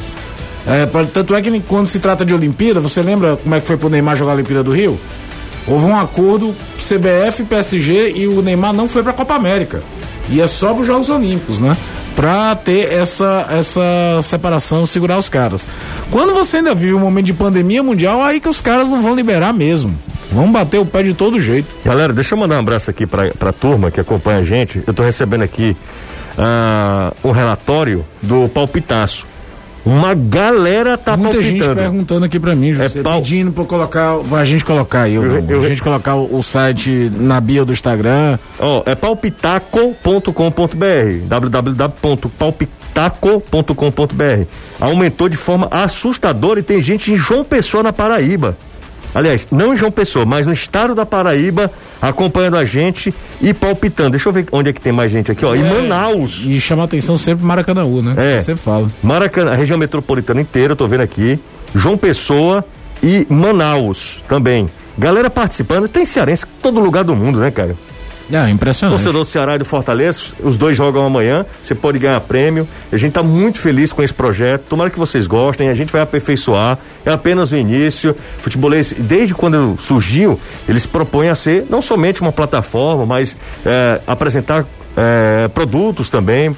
É, tanto é que quando se trata de Olimpíada, você lembra como é que foi pro Neymar jogar a Olimpíada do Rio? Houve um acordo CBF, PSG e o Neymar não foi para a Copa América. Ia só para os Jogos Olímpicos, né? Para ter essa, essa separação, segurar os caras. Quando você ainda vive um momento de pandemia mundial, aí que os caras não vão liberar mesmo. Vamos bater o pé de todo jeito. Galera, deixa eu mandar um abraço aqui para a turma que acompanha a gente. Eu estou recebendo aqui uh, um relatório do Palpitaço. Uma galera tá Muita palpitando. gente perguntando aqui para mim, José, é pal... pedindo para colocar, a gente colocar aí, eu, eu, eu, a gente colocar o, o, site na bio do Instagram. Ó, é palpitaco.com.br, www.palpitaco.com.br. Aumentou de forma assustadora e tem gente em João Pessoa na Paraíba. Aliás, não em João Pessoa, mas no estado da Paraíba, acompanhando a gente e palpitando. Deixa eu ver onde é que tem mais gente aqui, ó. É, em Manaus. E chama atenção sempre Maracanã, né? É. Você fala. Maracanã, a região metropolitana inteira, eu tô vendo aqui. João Pessoa e Manaus também. Galera participando, tem cearense em todo lugar do mundo, né, cara? É, impressionante. Torcedor do Ceará e do Fortaleza, os dois jogam amanhã, você pode ganhar prêmio. A gente está muito feliz com esse projeto. Tomara que vocês gostem, a gente vai aperfeiçoar. É apenas o início. Futebolês, desde quando surgiu, eles propõem a ser não somente uma plataforma, mas é, apresentar é, produtos também.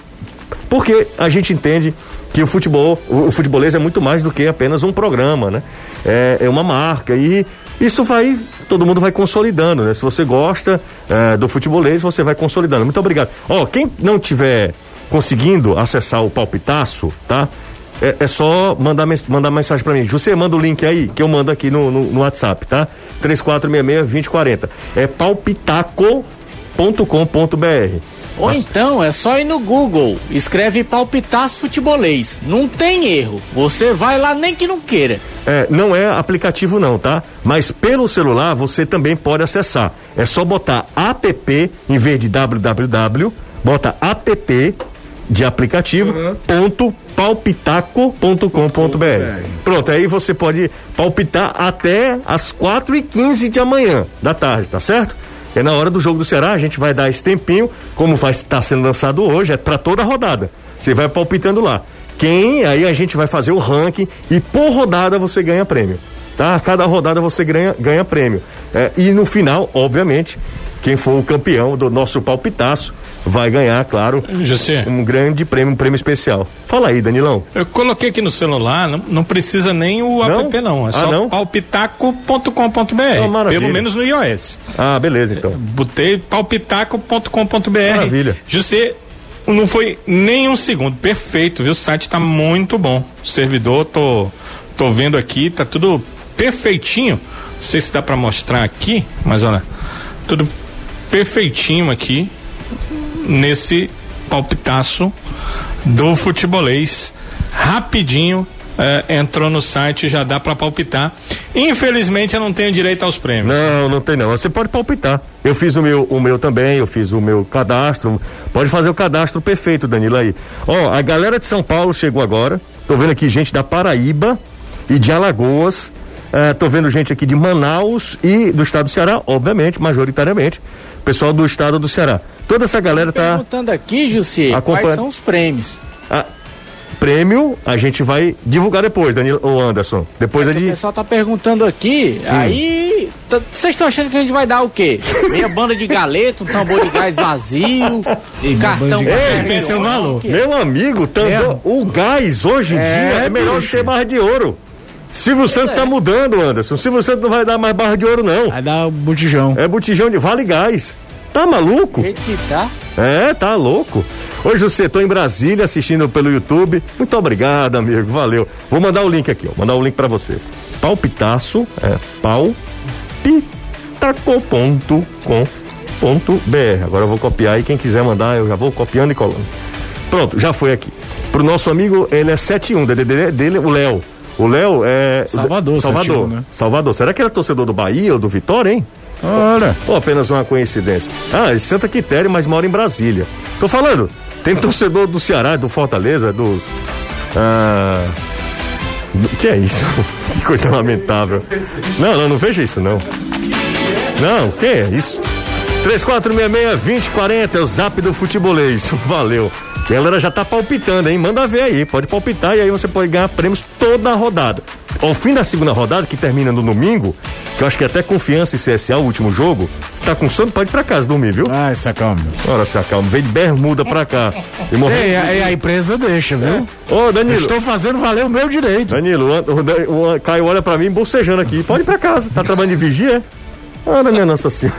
Porque a gente entende que o futebol, o, futebolês é muito mais do que apenas um programa, né? É, é uma marca e isso vai, todo mundo vai consolidando, né? Se você gosta é, do futebolês, você vai consolidando. Muito obrigado. Ó, quem não tiver conseguindo acessar o palpitaço, tá? É, é só mandar, mandar mensagem para mim. Você manda o link aí, que eu mando aqui no, no, no WhatsApp, tá? 3466-2040. É palpitaco.com.br. Ou Mas... então é só ir no Google, escreve palpitaço futebolês. Não tem erro. Você vai lá nem que não queira. É, não é aplicativo não, tá? Mas pelo celular você também pode acessar. É só botar app em vez de www, bota app de aplicativo uhum. ponto palpitaco.com.br. Pronto, aí você pode palpitar até as quatro e quinze de amanhã da tarde, tá certo? É na hora do jogo do Ceará, a gente vai dar esse tempinho, como vai estar sendo lançado hoje, é para toda a rodada. Você vai palpitando lá. Quem, aí a gente vai fazer o ranking e por rodada você ganha prêmio. Tá? Cada rodada você ganha, ganha prêmio. É, e no final, obviamente, quem for o campeão do nosso palpitaço vai ganhar, claro, José. um grande prêmio, um prêmio especial. Fala aí, Danilão. Eu coloquei aqui no celular, não, não precisa nem o não? app não, é ah, só não? palpitaco.com.br, pelo menos no iOS. Ah, beleza então. Botei palpitaco.com.br. Maravilha. José, não foi nem um segundo, perfeito, viu? O site tá muito bom. O servidor, tô, tô vendo aqui, tá tudo perfeitinho. Não sei se dá para mostrar aqui, mas olha, tudo perfeitinho aqui nesse palpitaço do futebolês. Rapidinho, é, entrou no site, já dá para palpitar. Infelizmente eu não tenho direito aos prêmios. Não, não tem não. Você pode palpitar. Eu fiz o meu, o meu também, eu fiz o meu cadastro. Pode fazer o cadastro perfeito, Danilo aí. Ó, a galera de São Paulo chegou agora. Tô vendo aqui gente da Paraíba e de Alagoas. Uh, tô vendo gente aqui de Manaus e do estado do Ceará, obviamente, majoritariamente pessoal do estado do Ceará. Toda essa galera tá. Perguntando aqui, Jussi, acompanha... quais são os prêmios? Ah, prêmio a gente vai divulgar depois, Danilo ou Anderson. Depois é de... O pessoal tá perguntando aqui, hum. aí vocês estão achando que a gente vai dar o quê? Meia banda de galeta, um tambor de gás vazio, um cartão. Ei, tem seu valor. Meu amigo, tanto, é. o gás hoje em é, dia é melhor que ter barra de ouro. Silvio Santos tá mudando, Anderson. Silvio Santos não vai dar mais barra de ouro, não. Vai dar o botijão. É botijão de vale gás. Tá maluco? Jeito que tá. É, tá louco. Hoje você tô em Brasília assistindo pelo YouTube. Muito obrigado, amigo. Valeu. Vou mandar o link aqui, ó. Mandar o link pra você. Palpitaço, é palpitaco.com.br. Agora eu vou copiar e quem quiser mandar, eu já vou copiando e colando. Pronto, já foi aqui. Pro nosso amigo, ele é 71, DDD dele, o Léo. O Léo é. Salvador, Salvador. 71, né? Salvador. Será que ele é torcedor do Bahia ou do Vitória, hein? Olha. Ou apenas uma coincidência? Ah, é Santa Quitéria, mas mora em Brasília. Tô falando, tem torcedor do Ceará, do Fortaleza, dos. Ah. do- Que é isso? que coisa lamentável. Não, não, não veja isso, não. Não, que é isso? 3466-2040 é o zap do futebolês. Valeu. Galera já tá palpitando, hein? Manda ver aí, pode palpitar e aí você pode ganhar prêmios toda a rodada. Ao fim da segunda rodada, que termina no domingo, que eu acho que até confiança e CSA, o último jogo, você tá com sono, pode ir pra casa dormir, viu? Ai, se acalma. Ora, se acalma, vem de bermuda pra cá. E morreu. Ei, a, a empresa deixa, viu? Ô, Eu Danilo. Estou fazendo valer o meu direito. Danilo, o, o, o Caio olha pra mim, bocejando aqui. Pode ir pra casa. Tá trabalhando de vigia? Ora, minha Nossa Senhora.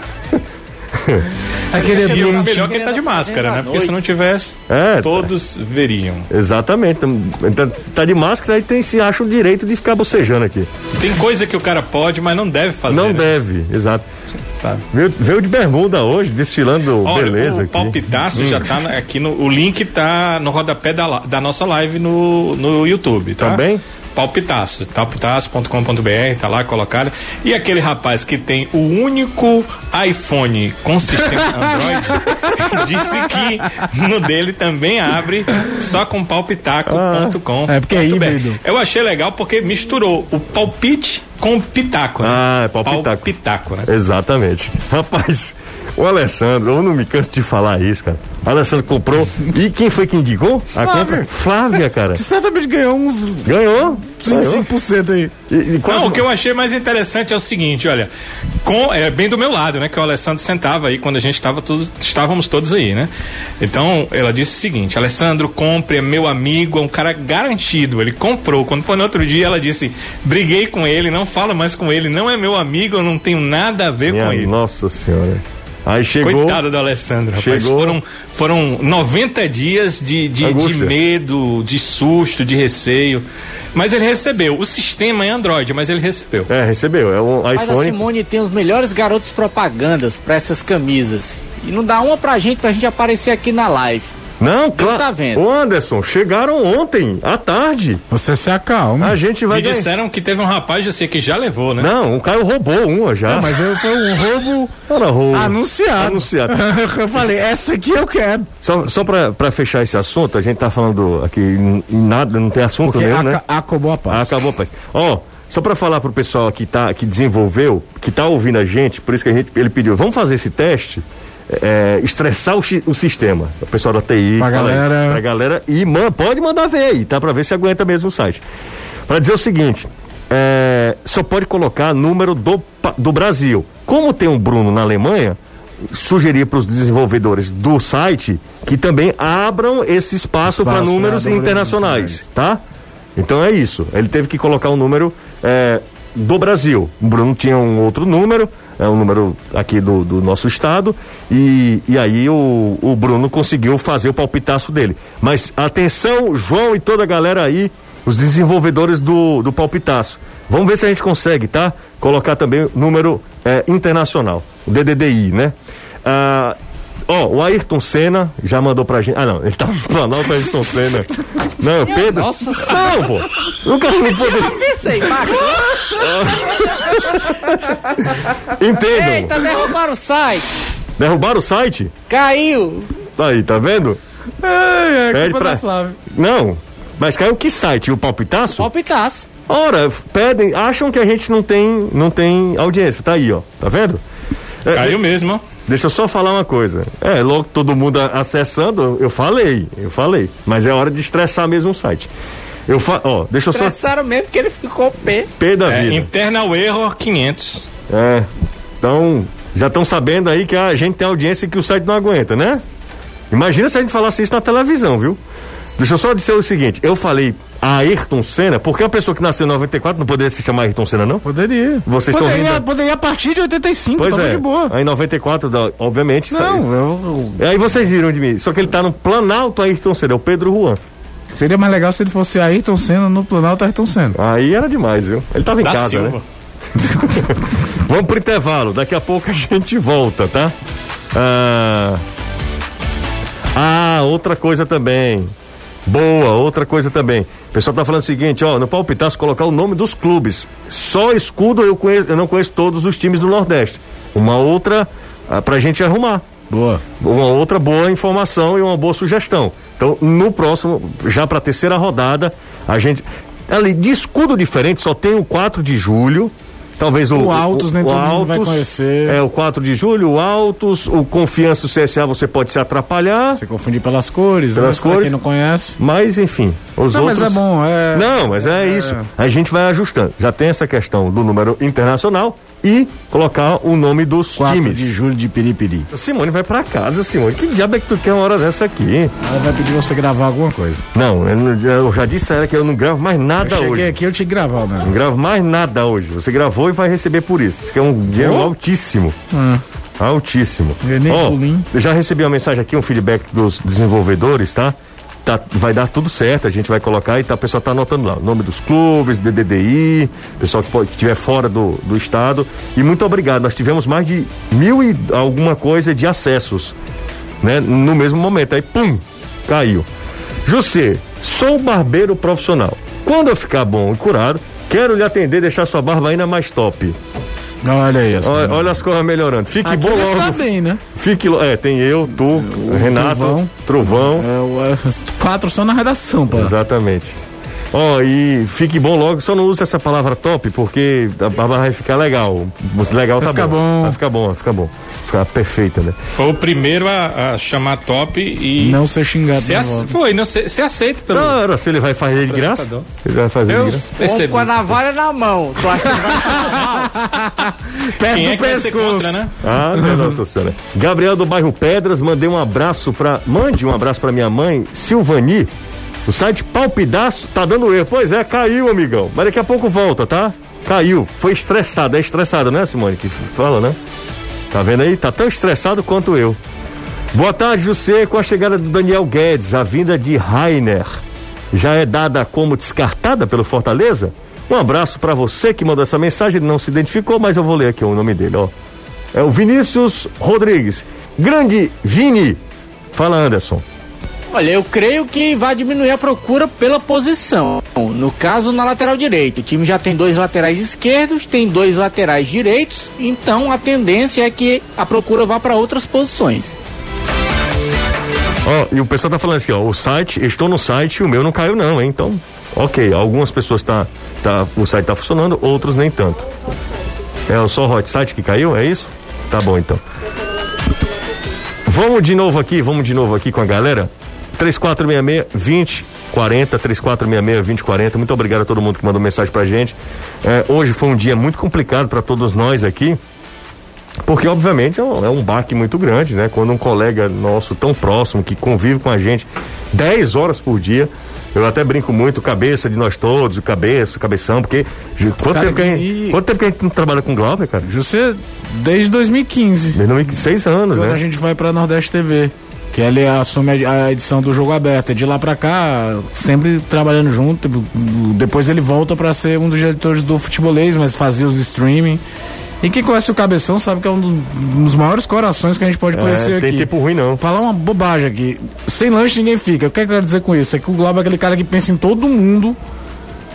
Aquele E o ambiente. melhor que ele tá de máscara, né? Porque se não tivesse, É, todos veriam. Exatamente. Então, tá de máscara, aí tem, se acha o direito de ficar bocejando aqui. Tem coisa que o cara pode, mas não deve fazer. Não né? deve, exato. Veio, veio de bermuda hoje, desfilando Olha, beleza o aqui. Hum. palpitaço já tá aqui no. O link tá no rodapé da, da nossa live no, no YouTube, tá? Também? Palpitaço, palpitaço.com.br, tá lá colocado. E aquele rapaz que tem o único iPhone com sistema Android disse que no dele também abre só com palpitaco.com. é porque é híbrido. Eu achei legal porque misturou o palpite com o pitaco, né? Ah, é palpitaco. Palpitaco, né? Exatamente. Rapaz, o Alessandro, eu não me canso de falar isso, cara. O Alessandro comprou. E quem foi que indicou? A Flávia. compra? Flávia, cara. Certamente ganhou uns Ganhou? Ganhou. 25% aí. E, e quase- Não, o que eu achei mais interessante é o seguinte, olha, com, é bem do meu lado, né? Que o Alessandro sentava aí quando a gente estava todos, estávamos todos aí, né? Então, ela disse o seguinte, Alessandro, compre, é meu amigo, é um cara garantido. Ele comprou. Quando foi no outro dia, ela disse, briguei com ele, não fala mais com ele, não é meu amigo, eu não tenho nada a ver Minha com ele. Nossa Senhora. Aí chegou. Coitado do Alessandro, rapaz. Chegou. Foram, foram 90 dias de, de, de medo, de susto, de receio. Mas ele recebeu. O sistema é Android, mas ele recebeu. É, recebeu. É um Mas a iPhone. Simone tem os melhores garotos propagandas pra essas camisas. E não dá uma pra gente, pra gente aparecer aqui na live. Não, claro. tá vendo. Ô Anderson, chegaram ontem, à tarde. Você se acalma. A gente vai Me ganhar. disseram que teve um rapaz, sei que já levou, né? Não, o Caio roubou uma já. Não, mas eu, foi um roubo Era roubo. anunciado. Anunciado. eu falei, essa aqui eu quero. Só, só pra, pra fechar esse assunto, a gente tá falando aqui em nada, não tem assunto Porque né? acabou a paz. acabou, pai. Ó, só pra falar pro pessoal que tá, que desenvolveu, que tá ouvindo a gente, por isso que a gente, ele pediu, vamos fazer esse teste, é, estressar o, o sistema. O pessoal da TI. Pra fala aí, galera. pra galera. E man, pode mandar ver aí, tá? Pra ver se aguenta mesmo o site. Pra dizer o seguinte, é, só pode colocar número do, do Brasil. Como tem um Bruno na Alemanha, sugerir para os desenvolvedores do site que também abram esse espaço para Espaço números internacionais, tá? Então é isso. Ele teve que colocar um número é, do Brasil. O Bruno tinha um outro número, é um número aqui do, do nosso estado, e, e aí o, o Bruno conseguiu fazer o palpitaço dele. Mas atenção, João e toda a galera aí, os desenvolvedores do, do palpitaço. Vamos ver se a gente consegue, tá? Colocar também o número é, internacional, o DDDI, né? Ah, Ó, o Ayrton Senna já mandou pra gente. Ah, não, ele tá falando pra Ayrton Senna. Não, o Pedro. Nossa Não, pô. Nunca não poderia. Pensei, Marcos. Entendam. Eita, derrubaram o site. Derrubaram o site? Caiu. Aí, tá vendo? É, é Pede culpa pra- da Flávia. Não. Mas caiu que site? O palpitaço? Palpitaço. Ora, pedem, acham que a gente não tem, não tem audiência. Tá aí, ó. Tá vendo? É, Caiu mesmo, ó. Deixa eu só falar uma coisa. É, logo todo mundo acessando, eu falei, eu falei. Mas é hora de estressar mesmo o site. Eu fa... Ó, deixa eu só. Mesmo porque ele ficou pé. P da É, vida. internal error 500. É. Então, já estão sabendo aí que a gente tem audiência que o site não aguenta, né? Imagina se a gente falasse isso na televisão, viu? Deixa eu só dizer o seguinte, eu falei Ayrton Senna, porque a pessoa que nasceu em 94 não poderia se chamar Ayrton Senna, não? Poderia. Vocês estão poderia, rindo? poderia a partir de 85, Pois tava é. de boa. Aí em 94, da- obviamente, Não, saiu. eu, eu- Aí vocês viram de mim. Só que ele tá no Planalto Ayrton Senna, é o Pedro Juan. Seria mais legal se ele fosse Ayrton Senna no Planalto Ayrton Senna. Aí era demais, viu? Ele tava em Da casa, Silva. né? Vamos pro intervalo, daqui a pouco a gente volta, tá? Ah, ah, outra coisa também. Boa, outra coisa também. O pessoal tá falando o seguinte, ó, no palpitaço colocar o nome dos clubes. Só escudo eu, conheço, eu não conheço todos os times do Nordeste. Uma outra ah, pra gente arrumar. Boa. Uma outra boa informação e uma boa sugestão. Então, no próximo, já para a terceira rodada, a gente. Ali, de escudo diferente, só tem o 4 de julho. Talvez o. O Altos, nem todo mundo vai conhecer. É, o 4 de julho, o Altos, o Confiança o CSA, você pode se atrapalhar. Se confundir pelas cores, Pelas né? Pra cores. quem não conhece. Mas, enfim. Os Não, outros... mas é bom, é. Não, mas é, isso. A gente vai ajustando. Já tem essa questão do número internacional e colocar o nome dos 4 times. de julho de Piripiri. Simone vai pra casa, Simone. Que diabo é que tu quer uma hora dessa aqui? Ela vai pedir você gravar alguma coisa. Não, eu, eu já disse a ela que eu não gravo mais Eu nada cheguei hoje. aqui, eu te gravar, né? Não gravo mais nada hoje. Você gravou e vai receber por isso. Diz que é um dinheiro Vou? altíssimo. Hum. Altíssimo. Eu nem eu já recebi uma mensagem aqui, um feedback dos desenvolvedores, tá? Tá, vai dar tudo certo, a gente vai colocar e tá, o pessoal tá anotando lá o nome dos clubes, DDDI, pessoal que estiver fora do, do estado. E muito obrigado, nós tivemos mais de mil e alguma coisa de acessos, né? No mesmo momento, aí pum, caiu. José, sou barbeiro profissional. Quando eu ficar bom e curado, quero lhe atender e deixar sua barba ainda mais top. Olha aí, as Olha, olha as coisas melhorando. Fique Aqui bom logo. está bem, né? Fique É, tem eu, tu, Renato, Trovão. Trovão. É, o- é, quatro só na redação, pô. Exatamente. Ó, e fique bom logo, só não use essa palavra top, porque a barba vai ficar legal. Legal Vai tá ficar bom. bom. Vai ficar bom, vai ficar bom. Ficar perfeita, né? Foi o primeiro a, a chamar top e. Não ser xingado Se ace-. Foi, não ser, ser aceito pelo. Não, era se ele vai fazer de graça. Ele vai fazer Eu de graça. Com a navalha na mão. Tu acha que vai? Perto Quem do é que vai ser pescoço. contra, né? Ah, minha nossa senhora. Gabriel do bairro Pedras, mandei um abraço pra. Mande um abraço pra minha mãe, Silvani. O site Palpidaço tá dando erro. Pois é, caiu, amigão. Mas daqui a pouco volta, tá? Caiu. Foi estressado. É estressado, né, Simone? Que fala, né? Tá vendo aí? Tá tão estressado quanto eu. Boa tarde, José. Com a chegada do Daniel Guedes, a vinda de Rainer já é dada como descartada pelo Fortaleza? Um abraço pra você que mandou essa mensagem. Ele não se identificou, mas eu vou ler aqui o nome dele, ó. É o Vinícius Rodrigues. Grande Vini. Fala, Anderson. Olha, eu creio que vai diminuir a procura pela posição. No caso, na lateral direita. O time já tem dois laterais esquerdos, tem dois laterais direitos, então a tendência é que a procura vá para outras posições. Ó, e o pessoal tá falando assim, ó, o site, estou no site, o meu não caiu não, hein? Então, ok, algumas pessoas tá, tá, o site tá funcionando, outros nem tanto. É só o hot site que caiu, é isso? Tá bom então. Vamos de novo aqui, vamos de novo aqui com a galera. 3466 2040, 3466 2040. Muito obrigado a todo mundo que mandou mensagem pra gente. É, hoje foi um dia muito complicado para todos nós aqui. Porque, obviamente, é um, é um baque muito grande, né? Quando um colega nosso tão próximo, que convive com a gente 10 horas por dia, eu até brinco muito, cabeça de nós todos, o cabeça, o cabeção, porque. Quanto, Cara, tempo, que a gente, e- quanto tempo que a gente não trabalha com Glauber, cara? Você, desde 2015, Desde seis anos, quando a né? gente vai pra Nordeste TV. Que ele assume a, edição do Jogo Aberto. De lá pra cá, sempre trabalhando junto. Depois ele volta pra ser um dos diretores do futebolês, mas fazia os streaming. E quem conhece o Cabeção sabe que é um do- um dos maiores corações que a gente pode conhecer É, tem aqui. tempo ruim não. Falar uma bobagem aqui. Sem lanche ninguém fica. O que eu quero dizer com isso? É que o Globo é aquele cara que pensa em todo mundo.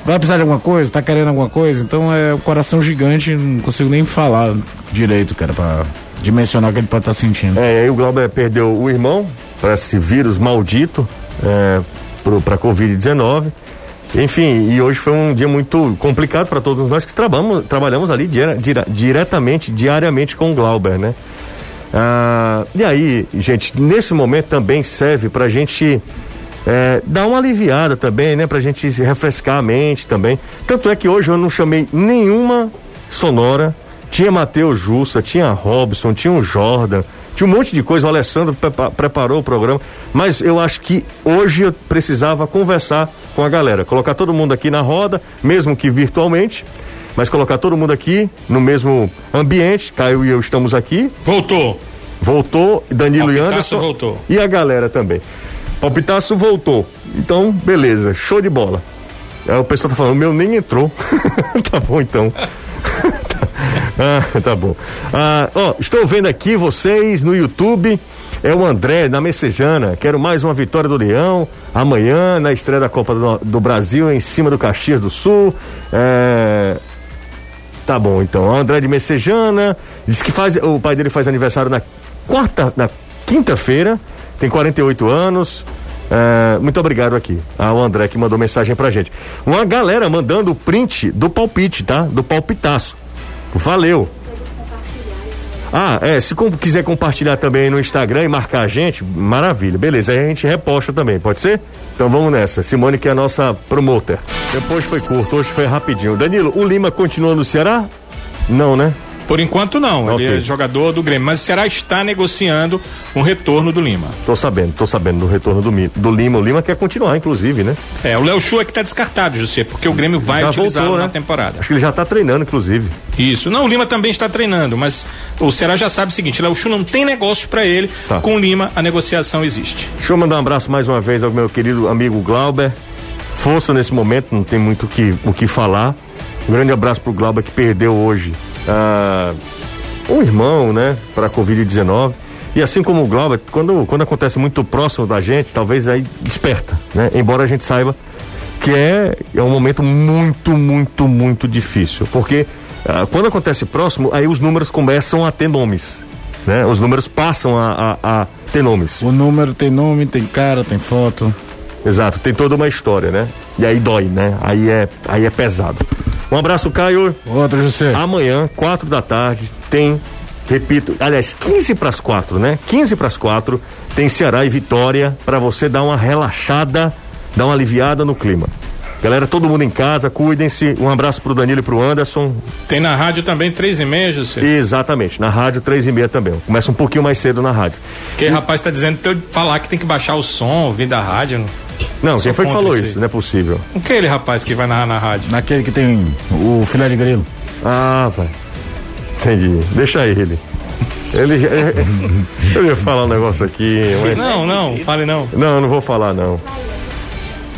Vai precisar de alguma coisa? Tá querendo alguma coisa? Então é o coração gigante, não consigo nem falar direito, cara, pra dimensionar o que ele pode estar sentindo. É, aí o Glauber perdeu o irmão para esse vírus maldito, é, pro, pra Covid-19. Enfim, e hoje foi um dia muito complicado para todos nós que trabalhamos, trabalhamos ali dire- dire- diretamente, diariamente com o Glauber, né? Ah, e aí, gente, nesse momento também serve para a gente é, dar uma aliviada também, né? Pra gente se refrescar a mente também. Tanto é que hoje eu não chamei nenhuma sonora tinha Matheus Jussa, tinha Robson, tinha o Jordan, tinha um monte de coisa, o Alessandro prepa preparou o programa, mas eu acho que hoje eu precisava conversar com a galera, colocar todo mundo aqui na roda, mesmo que virtualmente, mas colocar todo mundo aqui no mesmo ambiente, Caio e eu estamos aqui. Voltou. Voltou, Danilo Palpitaço e Anderson. voltou. E a galera também. Palpitaço voltou. Então, beleza, show de bola. Aí o pessoal tá falando, o meu nem entrou. tá bom então. ah, tá bom. Ah, ó, estou vendo aqui vocês no YouTube. É o André na Messejana. Quero mais uma vitória do Leão. Amanhã, na estreia da Copa do, do Brasil, em cima do Caxias do Sul. É, Tá bom, então. André de Messejana diz que faz, o pai dele faz aniversário na quarta, na quinta-feira, tem 48 anos. É, muito obrigado aqui ao André que mandou mensagem pra gente. Uma galera mandando o print do palpite, tá? Do palpitaço. Valeu. Ah, é, se quiser compartilhar também no Instagram e marcar a gente, maravilha, beleza, aí a gente reposta também, pode ser? Então vamos nessa, Simone que é a nossa promoter. Depois foi curto, hoje foi rapidinho. Danilo, o Lima continua no Ceará? Não, né? Por enquanto não, Ok. ele é jogador do Grêmio, mas o Ceará está negociando um retorno do Lima. Tô sabendo, tô sabendo do retorno do, do Lima. O Lima quer continuar, inclusive, né? É, o Léo Chu é que está descartado, José, porque o Grêmio vai utilizá-lo voltou, na né? temporada. Acho que ele já tá treinando, inclusive. Isso. Não, o Lima também está treinando, mas o Ceará já sabe o seguinte: Léo Chu não tem negócio para ele. Tá. Com o Lima, a negociação existe. Deixa eu mandar um abraço mais uma vez ao meu querido amigo Glauber. Força nesse momento, não tem muito o que, o que falar. Um grande abraço pro Glauber que perdeu hoje ah, um irmão, né, para a Covid-19. E assim como o Glauber, quando, quando acontece muito próximo da gente, talvez aí desperta, né? Embora a gente saiba que é, é um momento muito, muito, muito difícil. Porque ah, quando acontece próximo, aí os números começam a ter nomes. Né? Os números passam a, a, a ter nomes. O número tem nome, tem cara, tem foto. Exato, tem toda uma história, né? E aí dói, né? Aí é, aí é pesado. Um abraço, Caio. Outro, José. Amanhã, quatro da tarde, tem, repito, aliás, 15 para as quatro, né? 15 para as quatro, tem Ceará e Vitória para você dar uma relaxada, dar uma aliviada no clima. Galera, todo mundo em casa, cuidem-se. Um abraço pro Danilo e pro Anderson. Tem na rádio também três e meia, José. Exatamente, na rádio, três e meia também. Começa um pouquinho mais cedo na rádio. Que rapaz tá dizendo pra eu falar que tem que baixar o som, ouvir da rádio. Não, Sou quem foi que falou isso? Não é possível. O que é ele, rapaz, que vai narrar na rádio? Naquele que tem o filé de grilo. Ah, vai. Entendi. Deixa ele. Ele. Eu ia falar um negócio aqui, mas. Não, não, fale não. Não, eu não vou falar, não.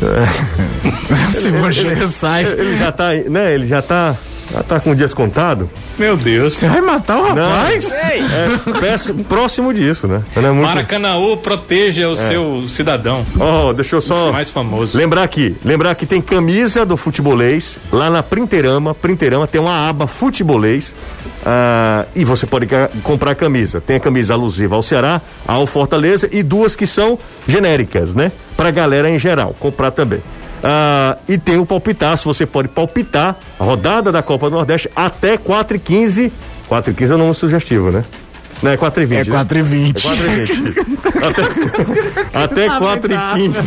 Se você sai. Ele já tá, né? Ele já tá. Já tá com dias contado? Meu Deus. Você vai matar o rapaz? É, peço- próximo disso, né? Não é muito. Maracanãú proteja o seu cidadão. Ó, deixa eu só. Mais famoso. Lembrar aqui, lembrar que tem camisa do futebolês, lá na Printerama, Printerama tem uma aba futebolês, ah, e você pode comprar camisa. Tem a camisa alusiva ao Ceará, ao Fortaleza e duas que são genéricas, né? Pra galera em geral, comprar também. Ah, e tem o palpitaço, você pode palpitar a rodada da Copa do Nordeste até 4 e 15 4 e 15 é um número sugestivo, né? Não, é 4 e 20 É 4 e 20. é 4 e 20. Até, até 4 e 15.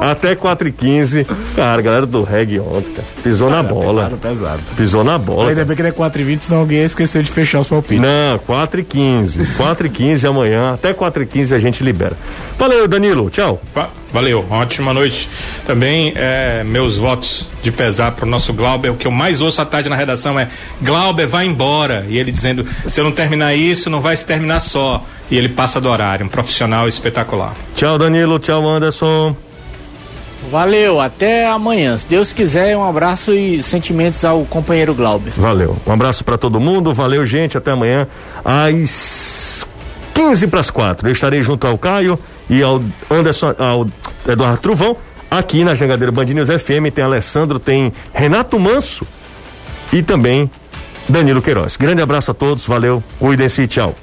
Até 4 e 15. Cara, a galera do reggae ontem, cara, pisou na bola. Pesado, pesado. Pisou na bola. Ainda cara. bem que não é 4 e 20, senão alguém esqueceu de fechar os palpites. Não, 4 e 15. 4 e 15 amanhã. Até 4 e 15 a gente libera. Valeu, Danilo. Tchau. Va- Valeu, uma ótima noite. Também é, meus votos de pesar pro nosso Glauber. O que eu mais ouço à tarde na redação é Glauber, vai embora. E ele dizendo: se eu não terminar isso, não vai se terminar só. E ele passa do horário, um profissional espetacular. Tchau, Danilo. Tchau, Anderson. Valeu, até amanhã. Se Deus quiser, um abraço e sentimentos ao companheiro Glauber. Valeu. Um abraço pra todo mundo. Valeu, gente. Até amanhã às 15 para as 4. Eu estarei junto ao Caio e ao Anderson, ao Eduardo Truvão. Aqui na Jangadeira Band News FM tem Alessandro, tem Renato Manso e também Danilo Queiroz. Grande abraço a todos. Valeu. Cuidem-se e tchau.